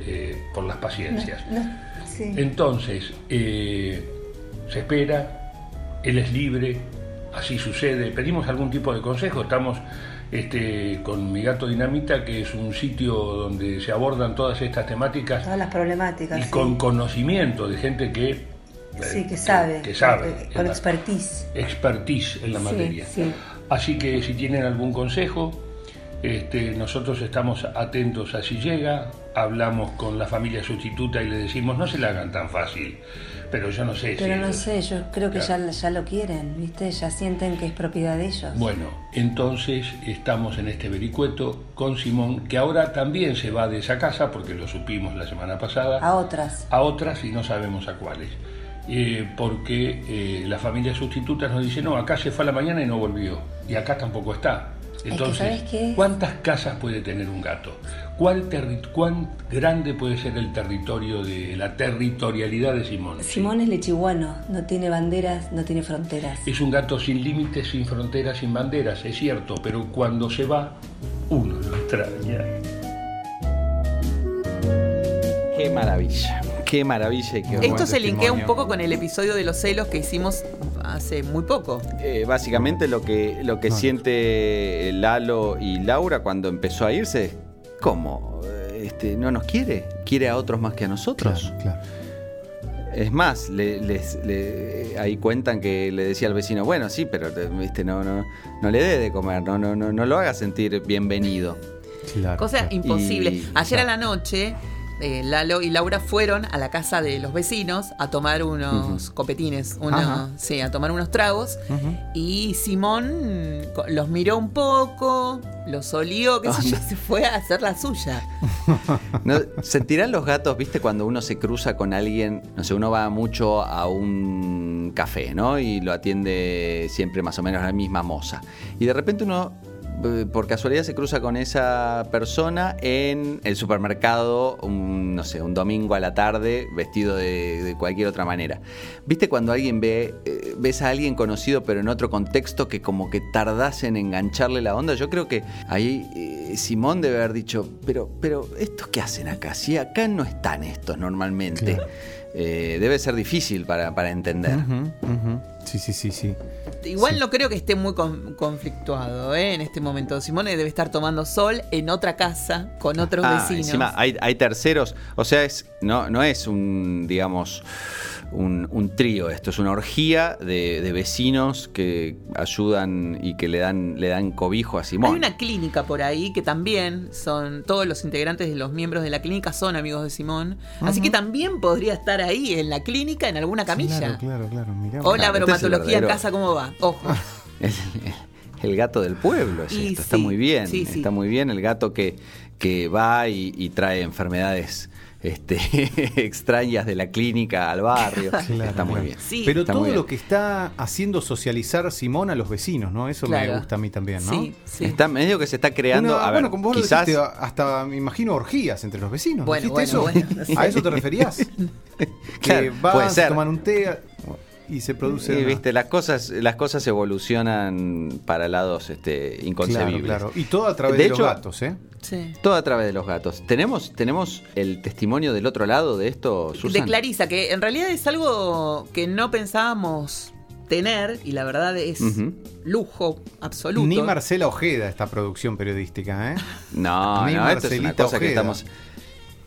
eh, por las paciencias. No, sí. Entonces, eh, se espera, él es libre, así sucede. Pedimos algún tipo de consejo, estamos este, con mi gato Dinamita, que es un sitio donde se abordan todas estas temáticas Todas las problemáticas. y sí. con conocimiento de gente que, eh, Sí, que sabe. que sabe, eh, Con la- expertise. expertise en la Sí, materia. sí. Así que si tienen algún consejo, este, nosotros estamos atentos a si llega, hablamos con la familia sustituta y le decimos no se la hagan tan fácil, pero yo no sé Pero si... no sé, yo creo que ya, ya lo quieren, ¿viste? Ya sienten que es propiedad de ellos. Bueno, entonces estamos en este vericueto con Simón, que ahora también se va de esa casa, porque lo supimos la semana pasada. A otras. a otras y no sabemos a cuáles. Eh, porque eh, la familia sustituta nos dice, no, acá se fue a la mañana y no volvió. Y acá tampoco está. Que, Entonces. ¿cuántas casas puede tener un gato? ¿Cuál, terri- ¿Cuán grande puede ser el territorio de la territorialidad de Simón? Simón es lechiguano, no tiene banderas, no tiene fronteras. Es un gato sin límites, sin fronteras, sin banderas, es cierto, pero cuando se va, uno lo extraña. Qué maravilla, qué maravilla y qué Esto se linkea un poco con el episodio de los celos que hicimos hace muy poco. Eh, básicamente lo que, lo que No, siente Lalo y Laura cuando empezó a irse es, ¿cómo? Eh, Este, ¿No nos quiere? ¿Quiere a otros más que a nosotros? Claro, claro. Es más, le- les- le- ahí cuentan que le decía al vecino, bueno, sí, pero te- viste, no, no, no le dé de comer, no, no, no, no lo haga sentir bienvenido. claro, Cosa claro. imposible. Y- Ayer a la noche, eh, Lalo y Laura fueron a la casa de los vecinos a tomar unos copetines, unos, sí, a tomar unos tragos. Y Simón los miró un poco, los olió, qué sé yo, se fue a hacer la suya. ¿No? ¿Sentirán los gatos, viste, cuando uno se cruza con alguien? No sé, uno va mucho a un café, ¿no? Y lo atiende siempre más o menos la misma moza. Y de repente uno por casualidad se cruza con esa persona en el supermercado, un, no sé, un domingo a la tarde, vestido de, de cualquier otra manera. ¿Viste cuando alguien ve, eh, ves a alguien conocido pero en otro contexto que como que tardás en engancharle la onda? Yo creo que ahí eh, Simón debe haber dicho, pero, pero, ¿estos qué hacen acá? Si acá no están estos normalmente. Eh, debe ser difícil para, para entender. Sí, sí, sí, sí. Igual no creo que esté muy con- conflictuado ¿eh? en este momento. Simone debe estar tomando sol en otra casa con otros Ah, vecinos. encima hay, hay terceros, o sea, es, no, no es un, digamos, un, un trío esto, es una orgía de, de vecinos que ayudan y que le dan, le dan cobijo a Simón. Hay una clínica por ahí que también son todos los integrantes de los miembros de la clínica son amigos de Simón. Así que también podría estar ahí en la clínica en alguna camilla. Claro, claro, claro. Mirá, O la el bromatología en casa, ¿cómo va? Ojo. El, gato del pueblo, es Y esto, está muy bien, sí, sí. está muy bien el gato que, que va y, y trae enfermedades este, extrañas de la clínica al barrio, Claro, está muy bien. Sí. Pero Está todo bien. lo que está haciendo socializar Simón a los vecinos, ¿no? Eso Claro. me gusta a mí también, ¿no? Sí, sí. Está medio que se está creando, Una- a ver, bueno, como vos lo quizás... dijiste, hasta me imagino orgías entre los vecinos. ¿no Bueno, ¿Dijiste bueno, eso? bueno, no sé. ¿A eso te referías? Claro, que van, puede se ser. toman un té y se produce. Una- viste, las cosas, las cosas evolucionan para lados este, Claro, inconcebibles. claro. Y todo a través De de, hecho- los gatos, ¿eh? Sí. Todo a través de los gatos. ¿Tenemos, ¿Tenemos el testimonio del otro lado de esto, De Susan? Clarisa, que en realidad es algo que no pensábamos tener y la verdad es lujo absoluto. Ni Marcela Ojeda, esta producción periodística, ¿eh? No, Ni no, esto es una cosa que estamos...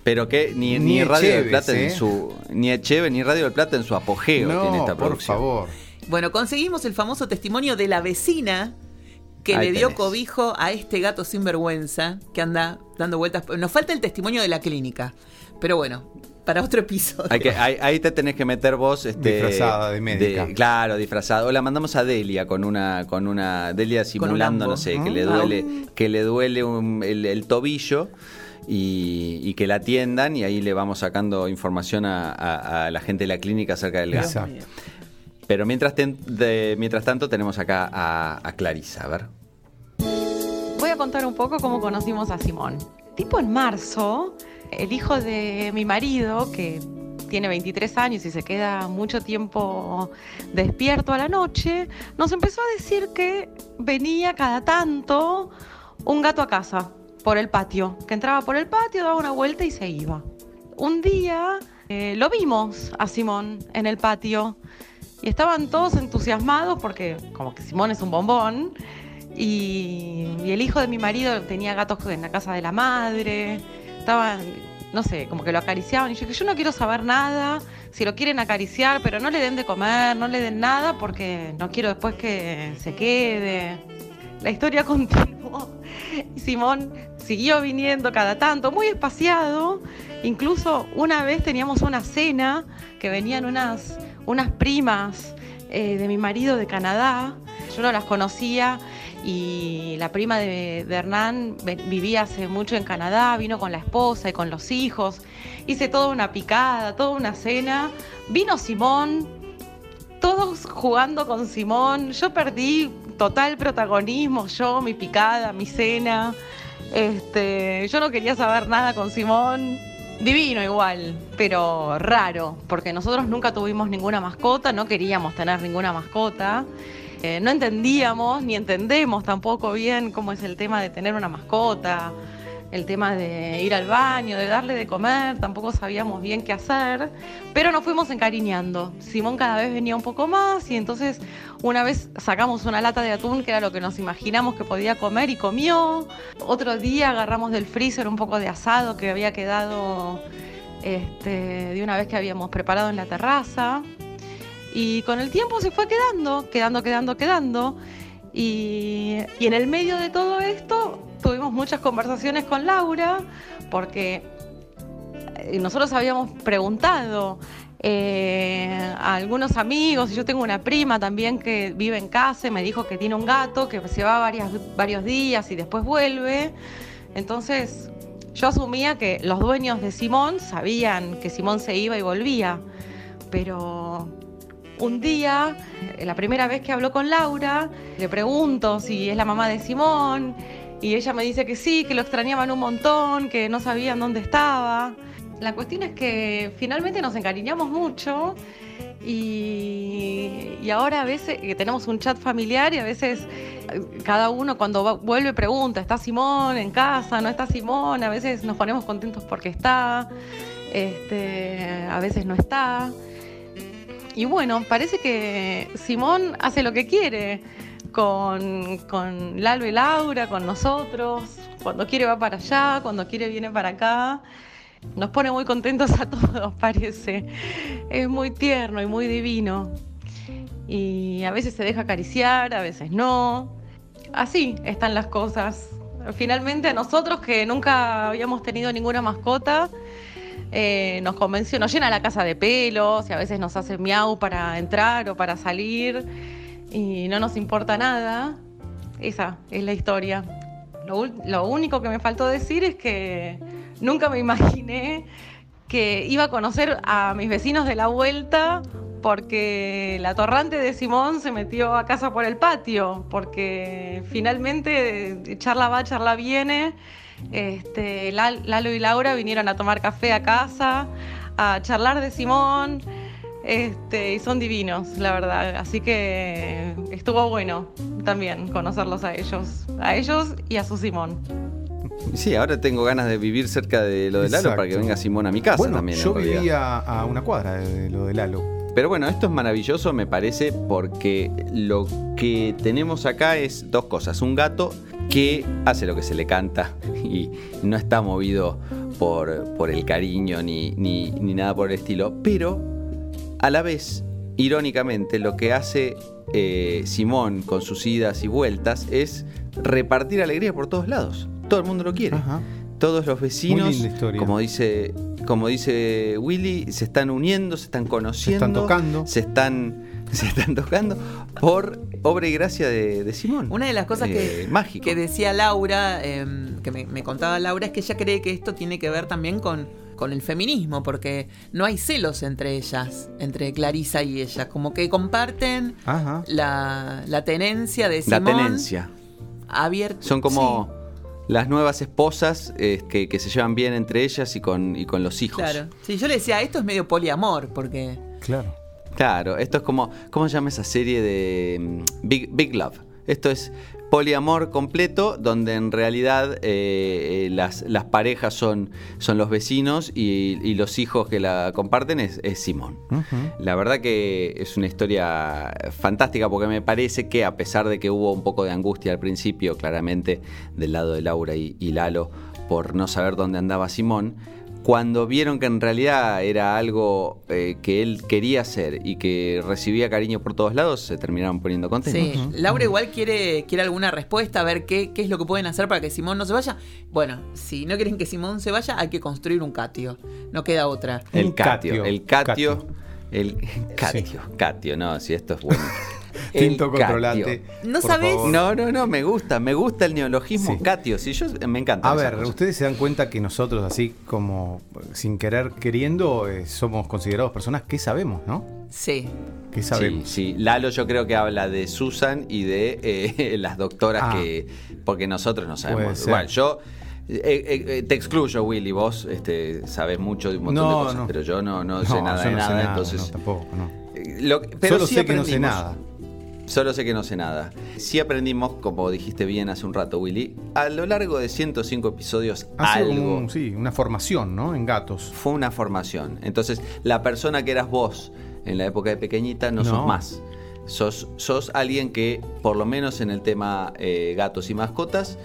Pero que ni, Ni ni Radio del Echeves, Plata ¿eh? en su... Ni Echeve ni Radio del Plata en su apogeo no, tiene esta por producción. favor. Bueno, conseguimos el famoso testimonio de la vecina que Ahí le dio tenés. cobijo a este gato sinvergüenza que anda dando vueltas. Nos falta el testimonio de la clínica. Pero bueno, para otro episodio. Hay que, ahí, ahí te tenés que meter vos este, Disfrazada de médica. claro, disfrazada. O la mandamos a Delia con una, con una Delia simulando, no sé, que le Ah. duele, que le duele un- el, el tobillo y, y que la atiendan y ahí le vamos sacando información a, a- a la gente de la clínica acerca del gato. Exacto. Pero mientras, ten- de- mientras tanto tenemos acá a, a Clarisa, a ver. Voy a contar un poco cómo conocimos a Simón. Tipo en marzo, el hijo de mi marido, que tiene 23 años y se queda mucho tiempo despierto a la noche, nos empezó a decir que venía cada tanto un gato a casa por el patio, que entraba por el patio, daba una vuelta y se iba. Un día eh, lo vimos a Simón en el patio y estaban todos entusiasmados porque como que Simón es un bombón y, el hijo de mi marido tenía gatos en la casa de la madre, estaban, no sé, como que lo acariciaban y yo dije, yo no quiero saber nada, si lo quieren acariciar, pero no le den de comer, no le den nada porque no quiero después que se quede. La historia continuó Simón siguió viniendo cada tanto, muy espaciado. Incluso una vez teníamos una cena que venían unas, unas primas eh, de mi marido de Canadá. Yo no las conocía y la prima de, de Hernán vivía hace mucho en Canadá, vino con la esposa y con los hijos. Hice toda una picada, toda una cena. Vino Simón, todos jugando con Simón. Yo perdí total protagonismo, yo, mi picada, mi cena. Este, yo no quería saber nada con Simón. Divino igual, pero raro, porque nosotros nunca tuvimos ninguna mascota, no queríamos tener ninguna mascota. Eh, no entendíamos ni entendemos tampoco bien cómo es el tema de tener una mascota, el tema de ir al baño, de darle de comer, tampoco sabíamos bien qué hacer, pero nos fuimos encariñando. Simón cada vez venía un poco más y entonces una vez sacamos una lata de atún que era lo que nos imaginamos que podía comer y comió. Otro día agarramos del freezer un poco de asado que había quedado este, de una vez que habíamos preparado en la terraza. Y con el tiempo se fue quedando, quedando, quedando, quedando. Y, y en el medio de todo esto tuvimos muchas conversaciones con Laura porque eh, nosotros habíamos preguntado eh, a algunos amigos, y yo tengo una prima también que vive en casa y me dijo que tiene un gato que se va varias, varios días y después vuelve. Entonces yo asumía que los dueños de Simón sabían que Simón se iba y volvía, pero Un día, eh, la primera vez que habló con Laura, le pregunto si es la mamá de Simón y ella me dice que sí, que lo extrañaban un montón, que no sabían dónde estaba. La cuestión es que finalmente nos encariñamos mucho y, y ahora a veces que tenemos un chat familiar y a veces eh, cada uno cuando vuelve pregunta, ¿está Simón en casa? ¿No está Simón? A veces nos ponemos contentos porque está, este, a veces no está. Y bueno, parece que Simón hace lo que quiere con, con Lalo y Laura, con nosotros. Cuando quiere va para allá, cuando quiere viene para acá. Nos pone muy contentos a todos, parece. Es muy tierno y muy divino. Y a veces se deja acariciar, a veces no. Así están las cosas. Finalmente a nosotros que nunca habíamos tenido ninguna mascota, eh, nos convenció, nos llena la casa de pelos y a veces nos hace miau para entrar o para salir y no nos importa nada. Esa es la historia. Lo, lo único que me faltó decir es que nunca me imaginé que iba a conocer a mis vecinos de la vuelta porque la torrante de Simón se metió a casa por el patio, porque finalmente eh, charla va, charla viene. Este, Lal- Lalo y Laura vinieron a tomar café a casa, a charlar de Simón, este, y son divinos, la verdad. Así que estuvo bueno también conocerlos a ellos, a ellos y a su Simón. Sí, ahora tengo ganas de vivir cerca de lo de Lalo Exacto. para que venga Simón a mi casa bueno, también. yo vivía a una cuadra de lo de Lalo. Pero bueno, esto es maravilloso, me parece, porque lo que tenemos acá es dos cosas. Un gato que hace lo que se le canta y no está movido por, por el cariño ni, ni- ni nada por el estilo, pero a la vez, irónicamente, lo que hace eh, Simón con sus idas y vueltas es repartir alegría por todos lados. Todo el mundo lo quiere. Todos los vecinos, como dice, como dice Willy, se están uniendo, se están conociendo, están tocando. se están, se están tocando por obra y gracia de, de Simón. Una de las cosas que, Eh, que decía Laura, eh, que me, me contaba Laura, es que ella cree que esto tiene que ver también con, con el feminismo, porque no hay celos entre ellas, entre Clarisa y ella, como que comparten Ajá. la, la tenencia de La Simón. tenencia. Abierta. Son como las nuevas esposas eh, que, que se llevan bien entre ellas y con, y con los hijos. Claro. Sí, yo le decía, esto es medio poliamor, porque. Claro. Claro, esto es como, ¿cómo se llama esa serie de mm, Big, Big Love? Esto es poliamor completo, donde en realidad eh, eh, las, las parejas son, son los vecinos y, y los hijos que la comparten es, es Simón. La verdad que es una historia fantástica porque me parece que a pesar de que hubo un poco de angustia al principio, claramente del lado de Laura y, y Lalo, por no saber dónde andaba Simón, cuando vieron que en realidad era algo eh, que él quería hacer y que recibía cariño por todos lados, se terminaron poniendo contentos. Sí, Laura igual quiere, quiere alguna respuesta, a ver qué, qué es lo que pueden hacer para que Simón no se vaya. Bueno, si no quieren que Simón se vaya, hay que construir un catio. No queda otra. El catio, el catio, el catio, catio, no, si esto es bueno. Tinto catio. controlante. ¿No favor. No, no, no, me gusta, me gusta el neologismo Sí. catio, si yo me encanta. A ver, cosa. ustedes se dan cuenta que nosotros, así como sin querer queriendo, eh, somos considerados personas que sabemos, ¿no? Sí. Que sabemos. Sí, sí. Lalo yo creo que habla de Susan y de eh, las doctoras Ah. que... Porque nosotros no Puede sabemos. ser. Igual, yo... eh, eh, eh, te excluyo, Willy, vos este, sabes mucho de un montón No, de cosas, no. pero yo no, no, No, sé nada yo de no sé nada, entonces... no, tampoco, no. eh, lo- pero Solo sí sé que no sé nada. Solo sé que no sé nada. Sí aprendimos, como dijiste bien hace un rato, Willy, a lo largo de 105 episodios algo. un- sí, una formación, ¿no? En gatos. Fue una formación. Entonces, la persona que eras vos en la época de pequeñita no, sos más. Sos, sos alguien que, por lo menos en el tema eh, gatos y mascotas,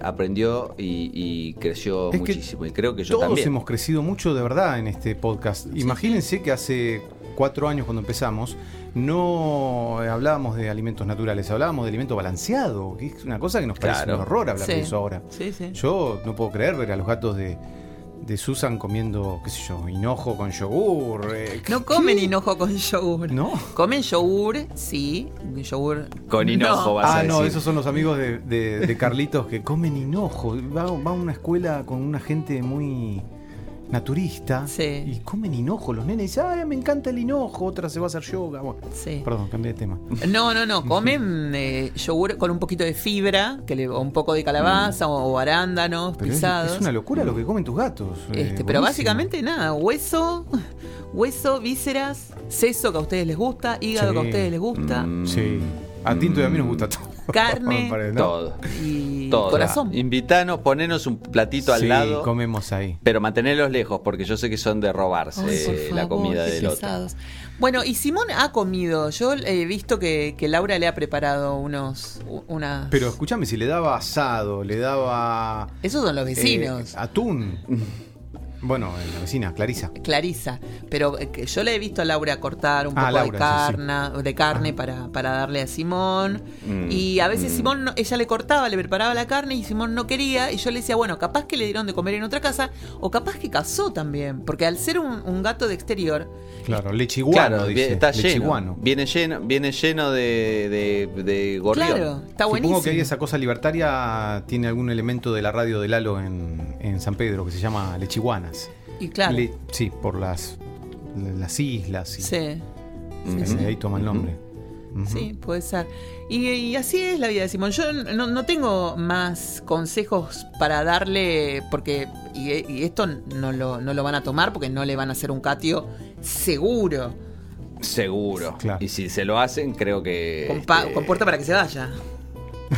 aprendió y, y creció Es muchísimo. y creo que yo Todos también. hemos crecido mucho de verdad en este podcast. Imagínense que hace cuatro años cuando empezamos no eh, hablábamos de alimentos naturales, hablábamos de alimento balanceado, que es una cosa que nos parece Claro. un horror hablar de eso ahora. Sí, sí. Yo no puedo creer ver a los gatos de, de Susan comiendo, qué sé yo, hinojo con yogur. eh, No comen hinojo con yogur. ¿No? Comen yogur, sí. Yogur. Con hinojo No. vas a Ah, no, esos son los amigos de, de- de Carlitos que comen hinojo. Va, va a una escuela con una gente muy. Naturista Sí. y comen hinojo. Los nenes dicen, ay, me encanta el hinojo, otra se va a hacer yoga. Bueno, Sí. Perdón, cambié de tema. No, no, no. Comen eh, yogur con un poquito de fibra, que le, o un poco de calabaza o, o arándanos Mm. Pero pisados. es una locura lo que comen tus gatos. eh, Este, pero básicamente nada, hueso, hueso, vísceras, seso que a ustedes les gusta, hígado Sí. que a ustedes les gusta, Mm, Sí. A Tinto y a mí nos gusta todo. Carne. Me parece, ¿no? Todo. y Todo. corazón. Invitanos, ponenos un platito al Sí, lado. comemos ahí. Pero mantenerlos lejos, porque yo sé que son de robarse Ay, eh, la favor, comida del otro. Bueno, y Simón ha comido. Yo he visto que, que Laura le ha preparado unos. unas. Pero escúchame, si le daba asado, le daba. Esos son los vecinos. eh, atún. Bueno, eh, la vecina, Clarisa. Clarisa, pero eh, que yo le he visto a Laura cortar un Ah, poco de, Laura, sí, sí. carne, de carne para, para darle a Simón. Mm, Y a veces mm. Simón, no- ella le cortaba, le preparaba la carne y Simón no quería. Y yo le decía, bueno, capaz que le dieron de comer en otra casa o capaz que cazó también. Porque al ser un, un gato de exterior, Claro, lechiguano, Claro, dice. está lleno. Viene lleno, viene lleno de, de, de gorrión. claro, está Supongo buenísimo. que ahí esa cosa libertaria tiene algún elemento de la radio de Lalo en, en San Pedro que se llama Y claro, Le- sí, por las, las islas. Y, sí, ahí toma el nombre. Sí, puede ser. Y, y así es la vida de Simón. Yo no, no tengo más consejos para darle, porque, y, y esto no lo, no lo van a tomar porque no le van a hacer un catio seguro. Seguro. Claro. Y si se lo hacen, creo que. Con, pa- este, con puerta para que se vaya.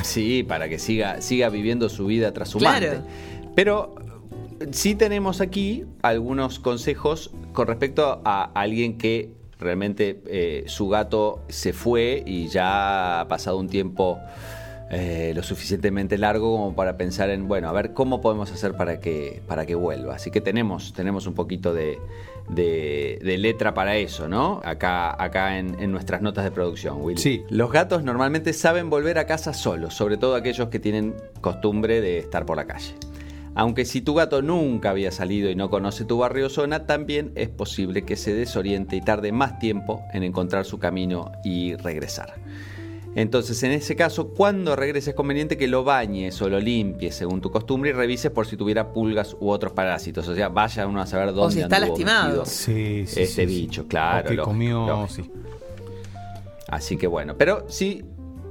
Sí, para que siga, siga viviendo su vida Claro. trashumante. Pero eh, sí tenemos aquí algunos consejos con respecto a alguien que realmente eh, su gato se fue y ya ha pasado un tiempo eh, lo suficientemente largo como para pensar en, bueno, a ver cómo podemos hacer para que, para que vuelva. Así que tenemos, tenemos un poquito de, de- de letra para eso, ¿no? Acá, acá en, en nuestras notas de producción, Willy. Sí. Los gatos normalmente saben volver a casa solos, sobre todo aquellos que tienen costumbre de estar por la calle. Aunque si tu gato nunca había salido y no conoce tu barrio o zona, también es posible que se desoriente y tarde más tiempo en encontrar su camino y regresar. Entonces, en ese caso, cuando regreses es conveniente que lo bañes o lo limpies según tu costumbre y revises por si tuviera pulgas u otros parásitos. O sea, vaya uno a saber dónde si está lastimado. Sí, sí, este sí, sí. bicho, claro. O que lógico, comió, lógico. sí. Así que bueno, pero si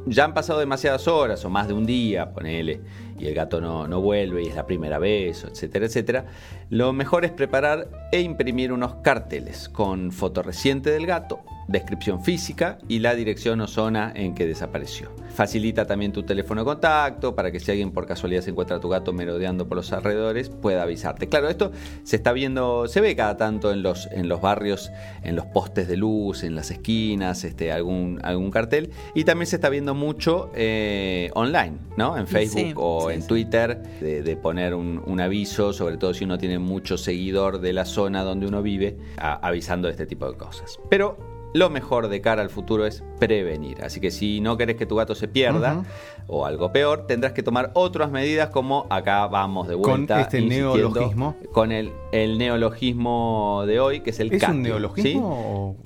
ya han pasado demasiadas horas o más de un día, ponele, y el gato no, no vuelve y es la primera vez, etcétera, etcétera, lo mejor es preparar e imprimir unos carteles con foto reciente del gato, descripción física y la dirección o zona en que desapareció. Facilita también tu teléfono de contacto para que si alguien por casualidad se encuentra a tu gato merodeando por los alrededores pueda avisarte. Claro, esto se está viendo, se ve cada tanto en los, en los barrios, en los postes de luz, en las esquinas, este, algún, algún cartel. Y también se está viendo mucho eh, online, ¿no? En Facebook Sí, o sí, en sí. Twitter, de, de poner un, un aviso, sobre todo si uno tiene mucho seguidor de la zona donde uno vive, a- avisando de este tipo de cosas. Pero lo mejor de cara al futuro es prevenir. Así que si no querés que tu gato se pierda o algo peor, tendrás que tomar otras medidas como acá vamos de Con vuelta. este insistiendo, neologismo. Con el, el neologismo de hoy, que es el ¿Es un neologismo o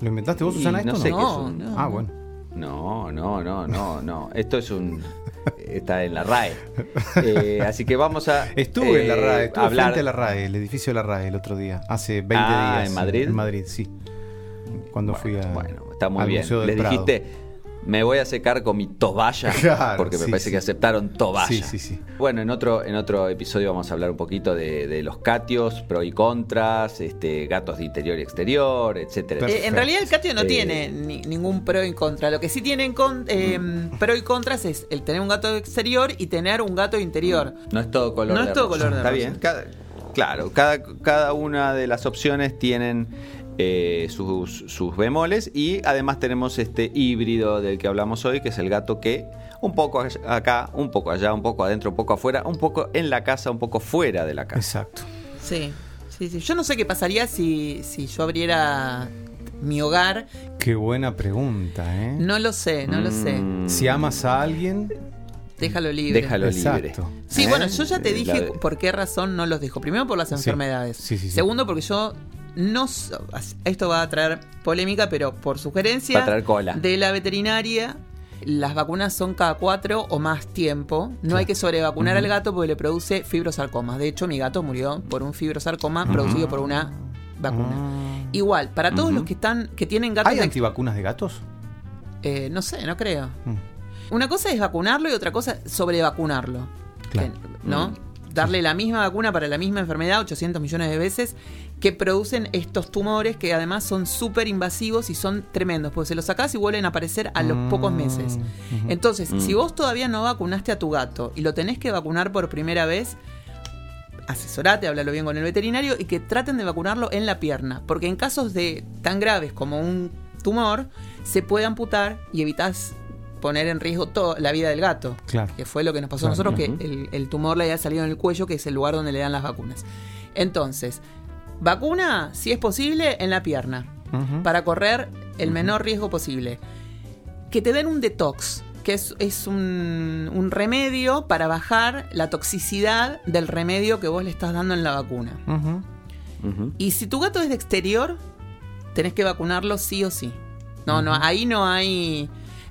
lo inventaste vos, Y Susana? no esto sé no? qué es No, un- no. Ah, bueno. No, no, no, no, no. Esto es un. Está en la RAE. Eh, así que vamos a. Estuve en la eh, RAE, estuve hablar. frente a la RAE, el edificio de la RAE el otro día, hace 20 Ah, días. ¿en Madrid? En Madrid, sí. Cuando fui a. Bueno, está muy bien. Museo del Le Prado. dijiste, me voy a secar con mi toalla. Claro, porque me sí, parece sí. que aceptaron toalla. Sí, sí, sí. Bueno, en otro, en otro episodio vamos a hablar un poquito de, de los catios, pro y contras, este, gatos de interior y exterior, etcétera. Eh, Perfecto. en realidad el catio no Eh, tiene ni- ningún pro y contra. Lo que sí tienen con, eh, pro y contras es el tener un gato exterior y tener un gato interior. No es todo color No de es todo rosa. color de Está rosa. bien. Cada- claro, cada, cada una de las opciones tienen eh, sus, sus bemoles y además tenemos este híbrido del que hablamos hoy, que es el gato que un poco acá, un poco allá, un poco adentro, un poco afuera, un poco en la casa, un poco fuera de la casa. Exacto. Sí, sí, sí. Yo no sé qué pasaría si, si yo abriera mi hogar. Qué buena pregunta, ¿eh? No lo sé, no lo sé. Mm, Si amas a alguien, Déjalo libre. Déjalo libre. Exacto. Sí, ¿Eh? bueno, yo ya te La dije de- por qué razón no los dejo. Primero por las Sí. enfermedades. Sí, sí, sí. Segundo porque yo no... Esto va a traer polémica, pero por sugerencia Va a traer cola. de la veterinaria... las vacunas son cada cuatro o más tiempo. No hay que sobrevacunar al gato porque le produce fibrosarcomas. De hecho, mi gato murió por un fibrosarcoma producido por una vacuna. Igual, para todos los que están, que tienen gatos, ¿Hay de- antivacunas de gatos? eh, no sé, no creo. Mm. Una cosa es vacunarlo y otra cosa es sobrevacunarlo. Claro. ¿No? Darle la misma vacuna para la misma enfermedad 800 millones de veces que producen estos tumores que además son súper invasivos y son tremendos, porque se los sacás y vuelven a aparecer a los pocos meses. Entonces, Mm. si vos todavía no vacunaste a tu gato y lo tenés que vacunar por primera vez, asesorate, háblalo bien con el veterinario y que traten de vacunarlo en la pierna, porque en casos de tan graves como un tumor, se puede amputar y evitas poner en riesgo toda la vida del gato. Claro. Que fue lo que nos pasó a nosotros, que el, el tumor le haya salido en el cuello, que es el lugar donde le dan las vacunas. Entonces, vacuna, si es posible, en la pierna, para correr el menor riesgo posible. Que te den un detox, que es, es un, un remedio para bajar la toxicidad del remedio que vos le estás dando en la vacuna. Y si tu gato es de exterior, tenés que vacunarlo sí o sí. No, no, ahí no hay...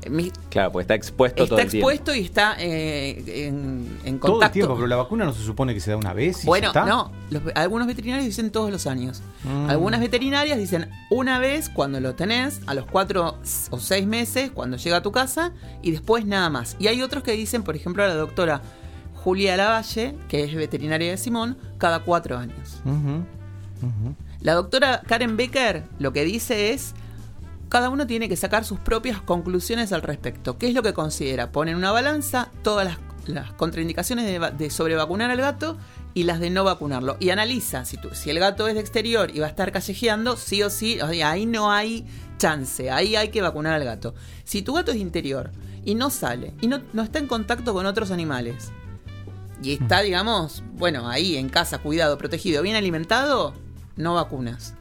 mi- Claro, pues está expuesto todo está el tiempo. expuesto y está eh, en, en Todo el contacto. tiempo, pero la vacuna no se supone que se da una vez y Bueno, ya está. no, los- algunos veterinarios dicen todos los años. Mm. Algunas veterinarias dicen una vez cuando lo tenés, a los cuatro o seis meses, cuando llega a tu casa, y después nada más. Y hay otros que dicen, por ejemplo, la doctora Julia Lavalle, que es veterinaria de Simón, cada cuatro años. La doctora Karen Becker lo que dice es, cada uno tiene que sacar sus propias conclusiones al respecto. ¿Qué es lo que considera? Pone en una balanza todas las, las contraindicaciones de, va- de sobrevacunar al gato y las de no vacunarlo. Y analiza si, tú- si el gato es de exterior y va a estar callejeando, sí o sí, o sea, ahí no hay chance, ahí hay que vacunar al gato. Si tu gato es interior y no sale y no, no está en contacto con otros animales, y está, digamos, bueno, ahí en casa, cuidado, protegido, bien alimentado, no vacunas.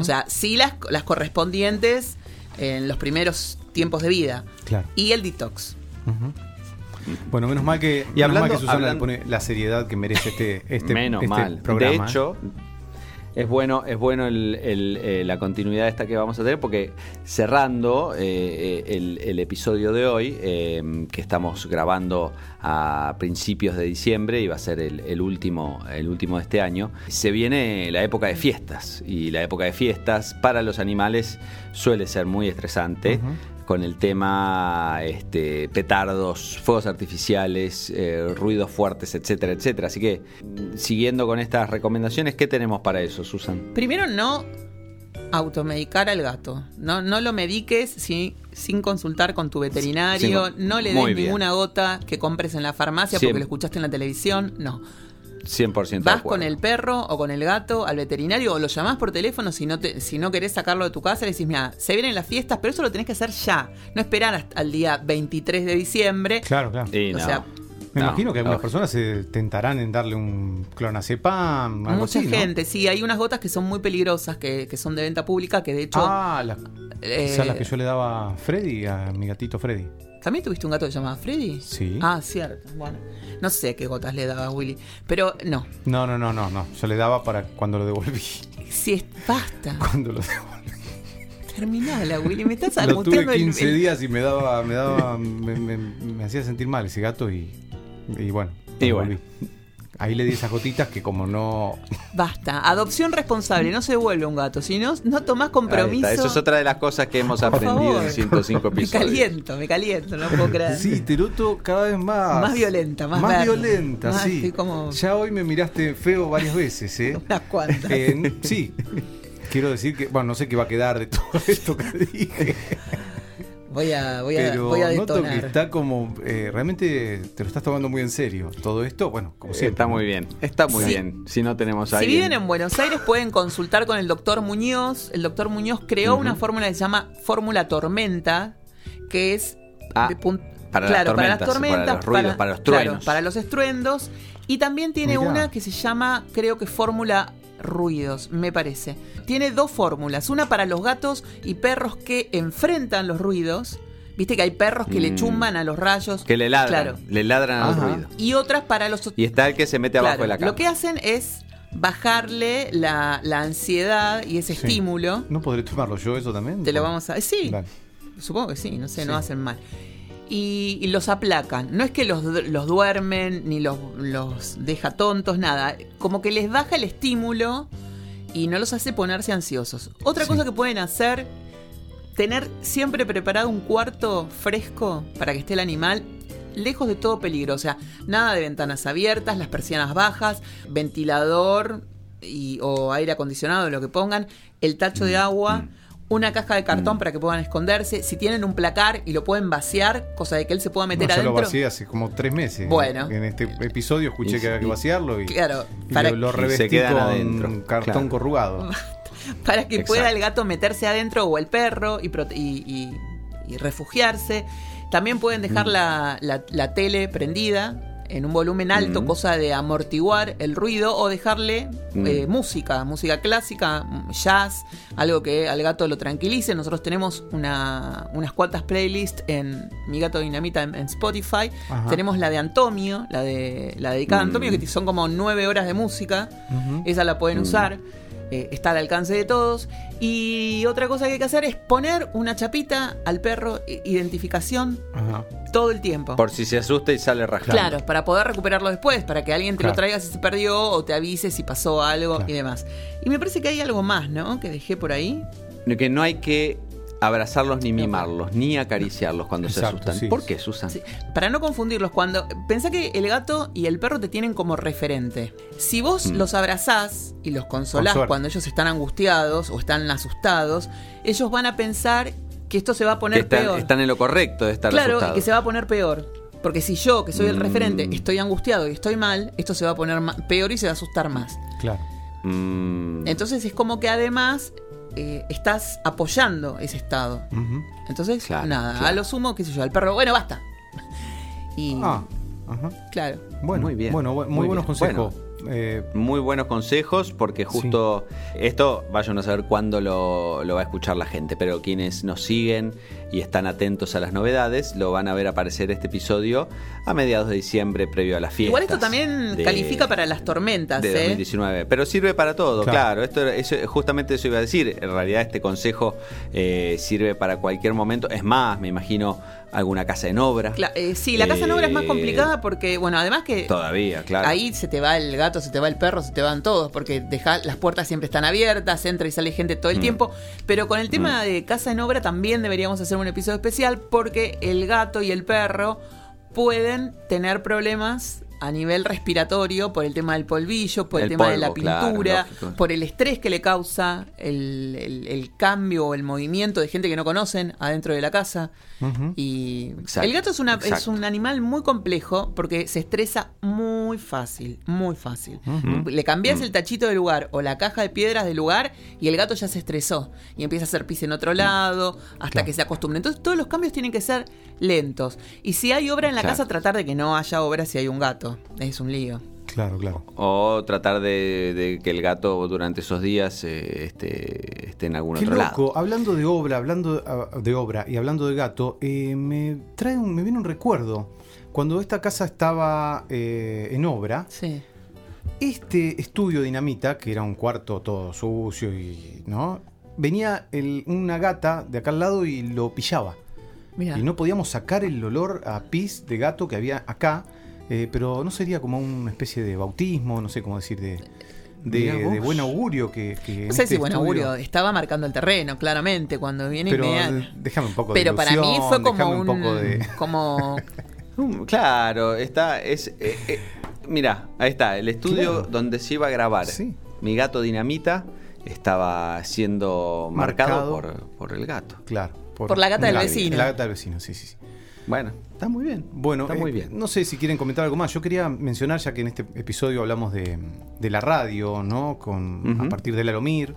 O sea, sí las, las correspondientes en los primeros tiempos de vida. Claro. Y el detox. Bueno, menos mal que, Y menos hablando- mal que Susana hablando- le pone la seriedad que merece este, este, Menos este mal. programa. De hecho, es bueno, es bueno el- eh, la continuidad esta que vamos a tener porque cerrando eh, eh, el, episodio de hoy, que estamos grabando a principios de diciembre y va a ser el último, el último de este año, se viene la época de fiestas. Y la época de fiestas para los animales suele ser muy estresante con el tema este, petardos, fuegos artificiales, eh, ruidos fuertes, etcétera, etcétera. Así que, siguiendo con estas recomendaciones, ¿qué tenemos para eso, Susan? Primero, no automedicar al gato. No, no lo mediques sin, sin consultar con tu veterinario. Sí, no le des ninguna gota que compres en la farmacia porque lo escuchaste en la televisión. No. 100% de Vas con el perro o con el gato al veterinario o lo llamás por teléfono si no, te, si no querés sacarlo de tu casa. Le decís, mira, se vienen las fiestas, pero eso lo tenés que hacer ya. No esperar hasta el día 23 de diciembre. Claro, claro. Y O no. sea, Me No, imagino que algunas personas se tentarán en darle un clonazepam, algo Mucha así, ¿no? gente, sí, hay unas gotas que son muy peligrosas, que, que son de venta pública, que de hecho... Ah, las, eh, quizás las que yo le daba a Freddy, a mi gatito Freddy. ¿También tuviste un gato que se llamaba Freddy? Sí. Ah, cierto. Bueno, no sé qué gotas le daba a Willy, pero no. No, no, no, no, no. Yo le daba para cuando lo devolví. Si es, basta. Cuando lo devolví. Terminala, Willy, me estás Lo tuve angustiando el- 15 el- días y me daba, me daba, me, me- me hacía sentir mal ese gato y, y bueno, Y devolví. Ahí le di esas gotitas que como no... Basta. Adopción responsable, no se devuelve un gato. Si no, no tomás compromiso. está. Eso es otra de las cosas que hemos Por aprendido favor. en 105 Me episodios. caliento, me caliento, no puedo creer. Sí, te noto cada vez más... Más violenta, más Más verde. violenta, Más, sí. como- Ya hoy me miraste feo varias veces, ¿eh? Unas cuantas. Eh, sí. Quiero decir que, bueno, no sé qué va a quedar de todo esto que dije. Voy a, voy a, Pero voy a noto que detonar. está como. eh, realmente te lo estás tomando muy en serio. Todo esto, bueno, como siempre. Está muy bien. Está muy Sí. bien. Si no tenemos a Si viven en Buenos Aires pueden consultar con el doctor Muñoz. El doctor Muñoz creó una fórmula que se llama fórmula tormenta, que es Ah, de para las para las tormentas, para los ruidos, para los truenos. claro, para los estruendos. Y también tiene Mirá. una que se llama, creo que fórmula ruidos, me parece. Tiene dos fórmulas, una para los gatos y perros que enfrentan los ruidos. Viste que hay perros que le Mm. chumban a los rayos. Que le ladran. Claro. Le ladran al ruido. Y otras para los Y está el que se mete abajo Claro, de la cama. Lo que hacen es bajarle la, la ansiedad y ese Sí. estímulo. ¿No podré tomarlo yo eso también? Te lo vamos a. Sí, Dale. supongo que sí, no sé, no hacen mal. Y, y los aplacan. No es que los, los duermen ni los, los deja tontos, nada. Como que les baja el estímulo y no los hace ponerse ansiosos. Otra cosa que pueden hacer, tener siempre preparado un cuarto fresco para que esté el animal lejos de todo peligro. O sea, nada de ventanas abiertas, las persianas bajas, ventilador y, o aire acondicionado, lo que pongan, el tacho de agua. Una caja de cartón para que puedan esconderse. Si tienen un placar y lo pueden vaciar, cosa de que él se pueda meter No, yo lo adentro. vacié hace como tres meses. Bueno. En este episodio escuché Y- que había que vaciarlo y, Claro, y para- lo, lo se revestí con adentro, cartón claro. corrugado. para que Exacto. pueda el gato meterse adentro o el perro y, y- y- y refugiarse. También pueden dejar Mm. la, la- la tele prendida en un volumen alto, Mm. cosa de amortiguar el ruido, o dejarle Mm. eh, música, música clásica, jazz, algo que al gato lo tranquilice. Nosotros tenemos una- unas cuantas playlists en Mi Gato Dinamita en, en Spotify. Ajá. Tenemos la de Antonio, la de la dedicada a Mm. Antonio, que son como nueve horas de música. Ujú. Esa la pueden usar. Eh, está al alcance de todos. Y otra cosa que hay que hacer es poner una chapita al perro, identificación, Ajá. todo el tiempo. Por si se asusta y sale rajando. Claro, para poder recuperarlo después, para que alguien te Claro. lo traiga si se perdió o te avise si pasó algo Claro. y demás. Y me parece que hay algo más, ¿no? Que dejé por ahí. Que no hay que abrazarlos ni mimarlos, ni acariciarlos cuando se asustan. sí. ¿Por qué, Susan? Sí, Para no confundirlos, cuando. Pensá que el gato y el perro te tienen como referente. Si vos Mm. los abrazás y los consolás cuando ellos están angustiados o están asustados, ellos van a pensar que esto se va a Que poner están, peor. están en lo correcto de estar claro, asustados. y que se va a poner peor. Porque si yo, que soy el Mm. referente, estoy angustiado y estoy mal, esto se va a poner peor y se va a asustar más. Claro. Mm. Entonces es como que además eh, estás apoyando ese estado. Entonces, Claro, nada, claro. a lo sumo, qué sé yo, al perro, bueno, basta. Y Ah, ajá. claro. Bueno, Muy bien, Bueno, bu- muy, muy buenos bien. consejos. Eh, Muy buenos consejos porque justo esto vayan a saber cuándo lo, lo va a escuchar la gente, pero quienes nos siguen y están atentos a las novedades lo van a ver aparecer este episodio a mediados de diciembre previo a las fiestas. Igual esto también de- califica para las tormentas, de ¿eh? 2019. Pero sirve para todo, Claro. claro. Esto, eso, justamente eso iba a decir. En realidad este consejo eh, sirve para cualquier momento. Es más, me imagino alguna casa en obra. Cla- eh, sí, la casa en obra es más Eh, complicada porque, bueno, además que Todavía, claro. ahí se te va el gato, se te va el perro, se te van todos, porque deja, las puertas siempre están abiertas, entra y sale gente todo el Mm. tiempo. Pero con el tema de casa en obra también deberíamos hacer un episodio especial porque el gato y el perro pueden tener problemas a nivel respiratorio por el tema del polvillo, por el, El tema de la claro, pintura, por el estrés que le causa el, el- el cambio o el movimiento de gente que no conocen adentro de la casa. Y Exacto, el gato es, una, es un animal muy complejo porque se estresa muy fácil, muy fácil. Le cambias Mm. el tachito del lugar o la caja de piedras del lugar y el gato ya se estresó y empieza a hacer pis en otro lado hasta Claro. que se acostumbre. Entonces todos los cambios tienen que ser lentos. Y si hay obra en la casa, tratar de que no haya obra si hay un gato. Es un lío. Claro, claro. O tratar de, de que el gato durante esos días eh, esté, esté en algún Qué otro loco, lado. hablando de obra, hablando ah, de obra y hablando de gato, eh, me trae un, me viene un recuerdo. Cuando esta casa estaba eh, en obra, Sí. este estudio dinamita, que era un cuarto todo sucio y. ¿no? Venía el- una gata de acá al lado y lo pillaba. Y no podíamos sacar el olor a pis de gato que había acá. Eh, pero no sería como una especie de bautismo, no sé cómo decir, de, de, buen augurio que, No sé este si buen augurio, estaba marcando el terreno, claramente, cuando viene Pero y me... eh, déjame un poco Pero de para mí fue como un... poco de... Como... Mm, Claro, está. Es, eh, eh, mira, ahí está, el estudio Claro. donde se iba a grabar. Sí. Mi gato dinamita estaba siendo marcado, Marcado. por, por el gato. Claro. Por la gata del vecino. La gata del vecino, sí, sí. sí. Bueno, está muy bien. Bueno, está eh, muy bien. no sé si quieren comentar algo más. Yo quería mencionar, ya que en este episodio hablamos de, de la radio, ¿no? Con, A partir de Lalomir.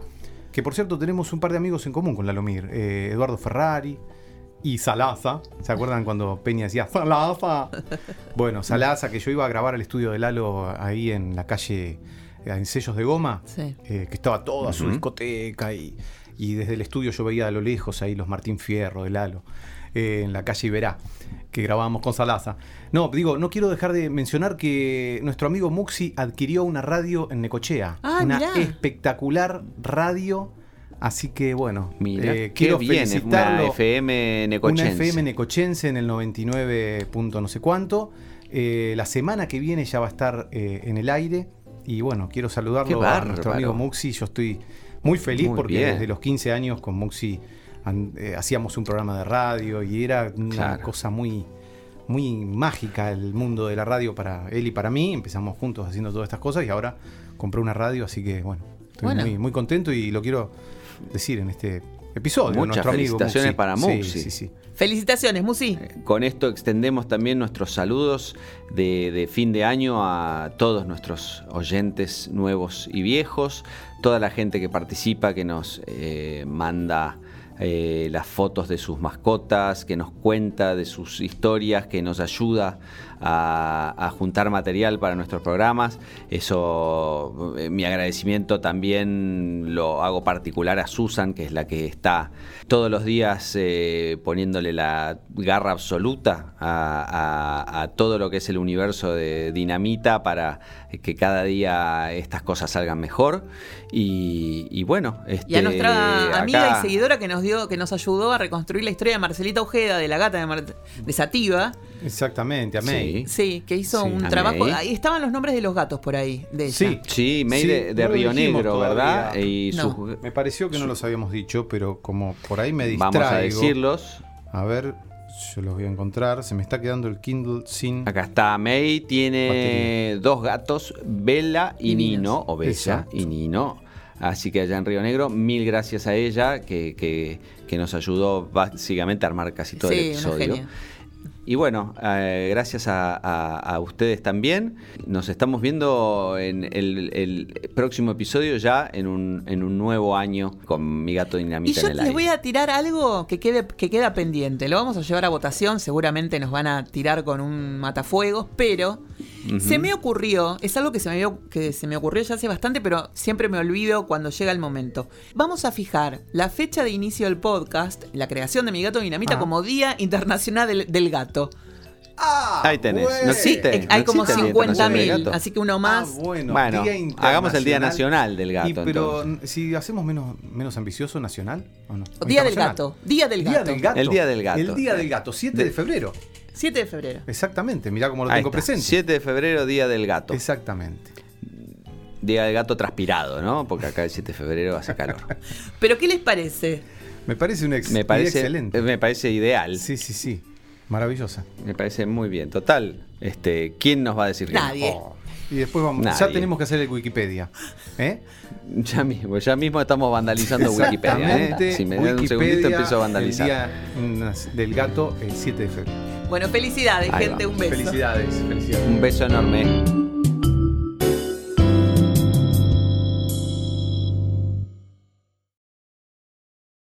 Que por cierto, tenemos un par de amigos en común con Lalomir. Eh, Eduardo Ferrari y Salaza. ¿Se acuerdan cuando Peña decía Salaza? Bueno, Salaza, que yo iba a grabar el estudio de Lalo ahí en la calle, eh, en Sellos de Goma. Sí. eh, que estaba toda su discoteca y, y desde el estudio yo veía a lo lejos ahí los Martín Fierro de Lalo, eh, en la calle Iberá, que grabábamos con Salaza. No, digo, no quiero dejar de mencionar que nuestro amigo Muxi adquirió una radio en Necochea. Ah, una mirá. espectacular radio Así que bueno, Mira, eh, qué quiero bien, es una felicitarlo. FM necochense. Una FM necochense en el 99 punto no sé cuánto. Eh, la semana que viene ya va a estar eh, en el aire. Y bueno, quiero saludarlo a nuestro amigo Muxi. Yo estoy muy feliz Muy porque bien. desde los 15 años con Muxi hacíamos un programa de radio y era una Claro. cosa muy, muy mágica el mundo de la radio para él y para mí. Empezamos juntos haciendo todas estas cosas y ahora compré una radio, así que bueno, estoy Bueno. Muy, muy contento y lo quiero decir en este episodio. Muchas nuestro amigo felicitaciones Muxi. para Sí, Muxi. sí, sí. Felicitaciones, Musi. Con esto extendemos también nuestros saludos de, de fin de año a todos nuestros oyentes nuevos y viejos, toda la gente que participa, que nos eh, manda eh, las fotos de sus mascotas, que nos cuenta de sus historias, que nos ayuda a, a juntar material para nuestros programas. Eso, eh, mi agradecimiento también lo hago particular a Susan, que es la que está todos los días eh, poniéndole la garra absoluta a, a- a todo lo que es el universo de Dinamita para que cada día estas cosas salgan mejor. Y, y bueno, Y a este, nuestra amiga acá- y seguidora que nos dio, que nos ayudó a reconstruir la historia de Marcelita Ojeda, de la gata de, Mar- de Sativa. Exactamente, a May. Sí, que hizo Sí. un A trabajo. May. Ahí estaban los nombres de los gatos por ahí, de ella. Sí. Sí, May Sí, de, de no lo Río Negro, ¿verdad? Y No. Me pareció que no los habíamos dicho, pero como por ahí me distraigo. vamos a decirlos. A ver, yo los voy a encontrar. Se me está quedando el Kindle sin. Acá está, May tiene dos gatos, Bella y, Y Nino, o Bella Exacto. y Nino. Así que allá en Río Negro, mil gracias a ella que, que- que nos ayudó básicamente a armar casi todo Sí, el una episodio. genia. Y bueno, eh, gracias a, a- a ustedes también. Nos estamos viendo en el, el próximo episodio ya en un, en un nuevo año con mi gato Y dinamita yo en el les aire. voy a tirar algo que, quede, que queda pendiente. Lo vamos a llevar a votación. Seguramente nos van a tirar con un matafuegos. Pero Se me ocurrió. Es algo que se, me, vio- que se me ocurrió ya hace bastante. Pero siempre me olvido cuando llega el momento. Vamos a fijar la fecha de inicio del podcast. La creación de mi gato dinamita Ah. como Día Internacional del, del Gato. Ahí tenés. bueno. No Sí, existe, eh, hay no como existe el Día Internacional del 50.000. Gato. Así que uno más. Ah, bueno, Bueno, Día hagamos el Día. Nacional del Gato, Y, pero entonces. si hacemos menos, menos ambicioso, nacional o no? ¿O Día del? Gato. Día del Día Gato. del gato. El Día del Gato. El Día del Gato, 7 de, De- febrero. 7 de febrero. Exactamente, mirá cómo lo Ahí tengo está, presente. 7 de febrero, Día del Gato. Exactamente. Día del gato transpirado, ¿no? Porque acá el 7 de febrero hace calor. ¿Pero qué les parece? Me parece una ex Me parece, excelente. me parece ideal. Sí, sí, sí. Maravillosa. Me parece muy bien. Total, este, ¿quién nos va a decir que no? Nadie. Oh. Y después vamos, ya Nadie. tenemos que hacer el Wikipedia. ¿eh? Ya mismo, ya mismo estamos vandalizando Wikipedia. ¿eh? Si me dan un segundito empiezo a vandalizar. El día mm, del gato el 7 de febrero. Bueno, felicidades, Ahí gente. va. Un beso. Felicidades, felicidades. Un beso enorme.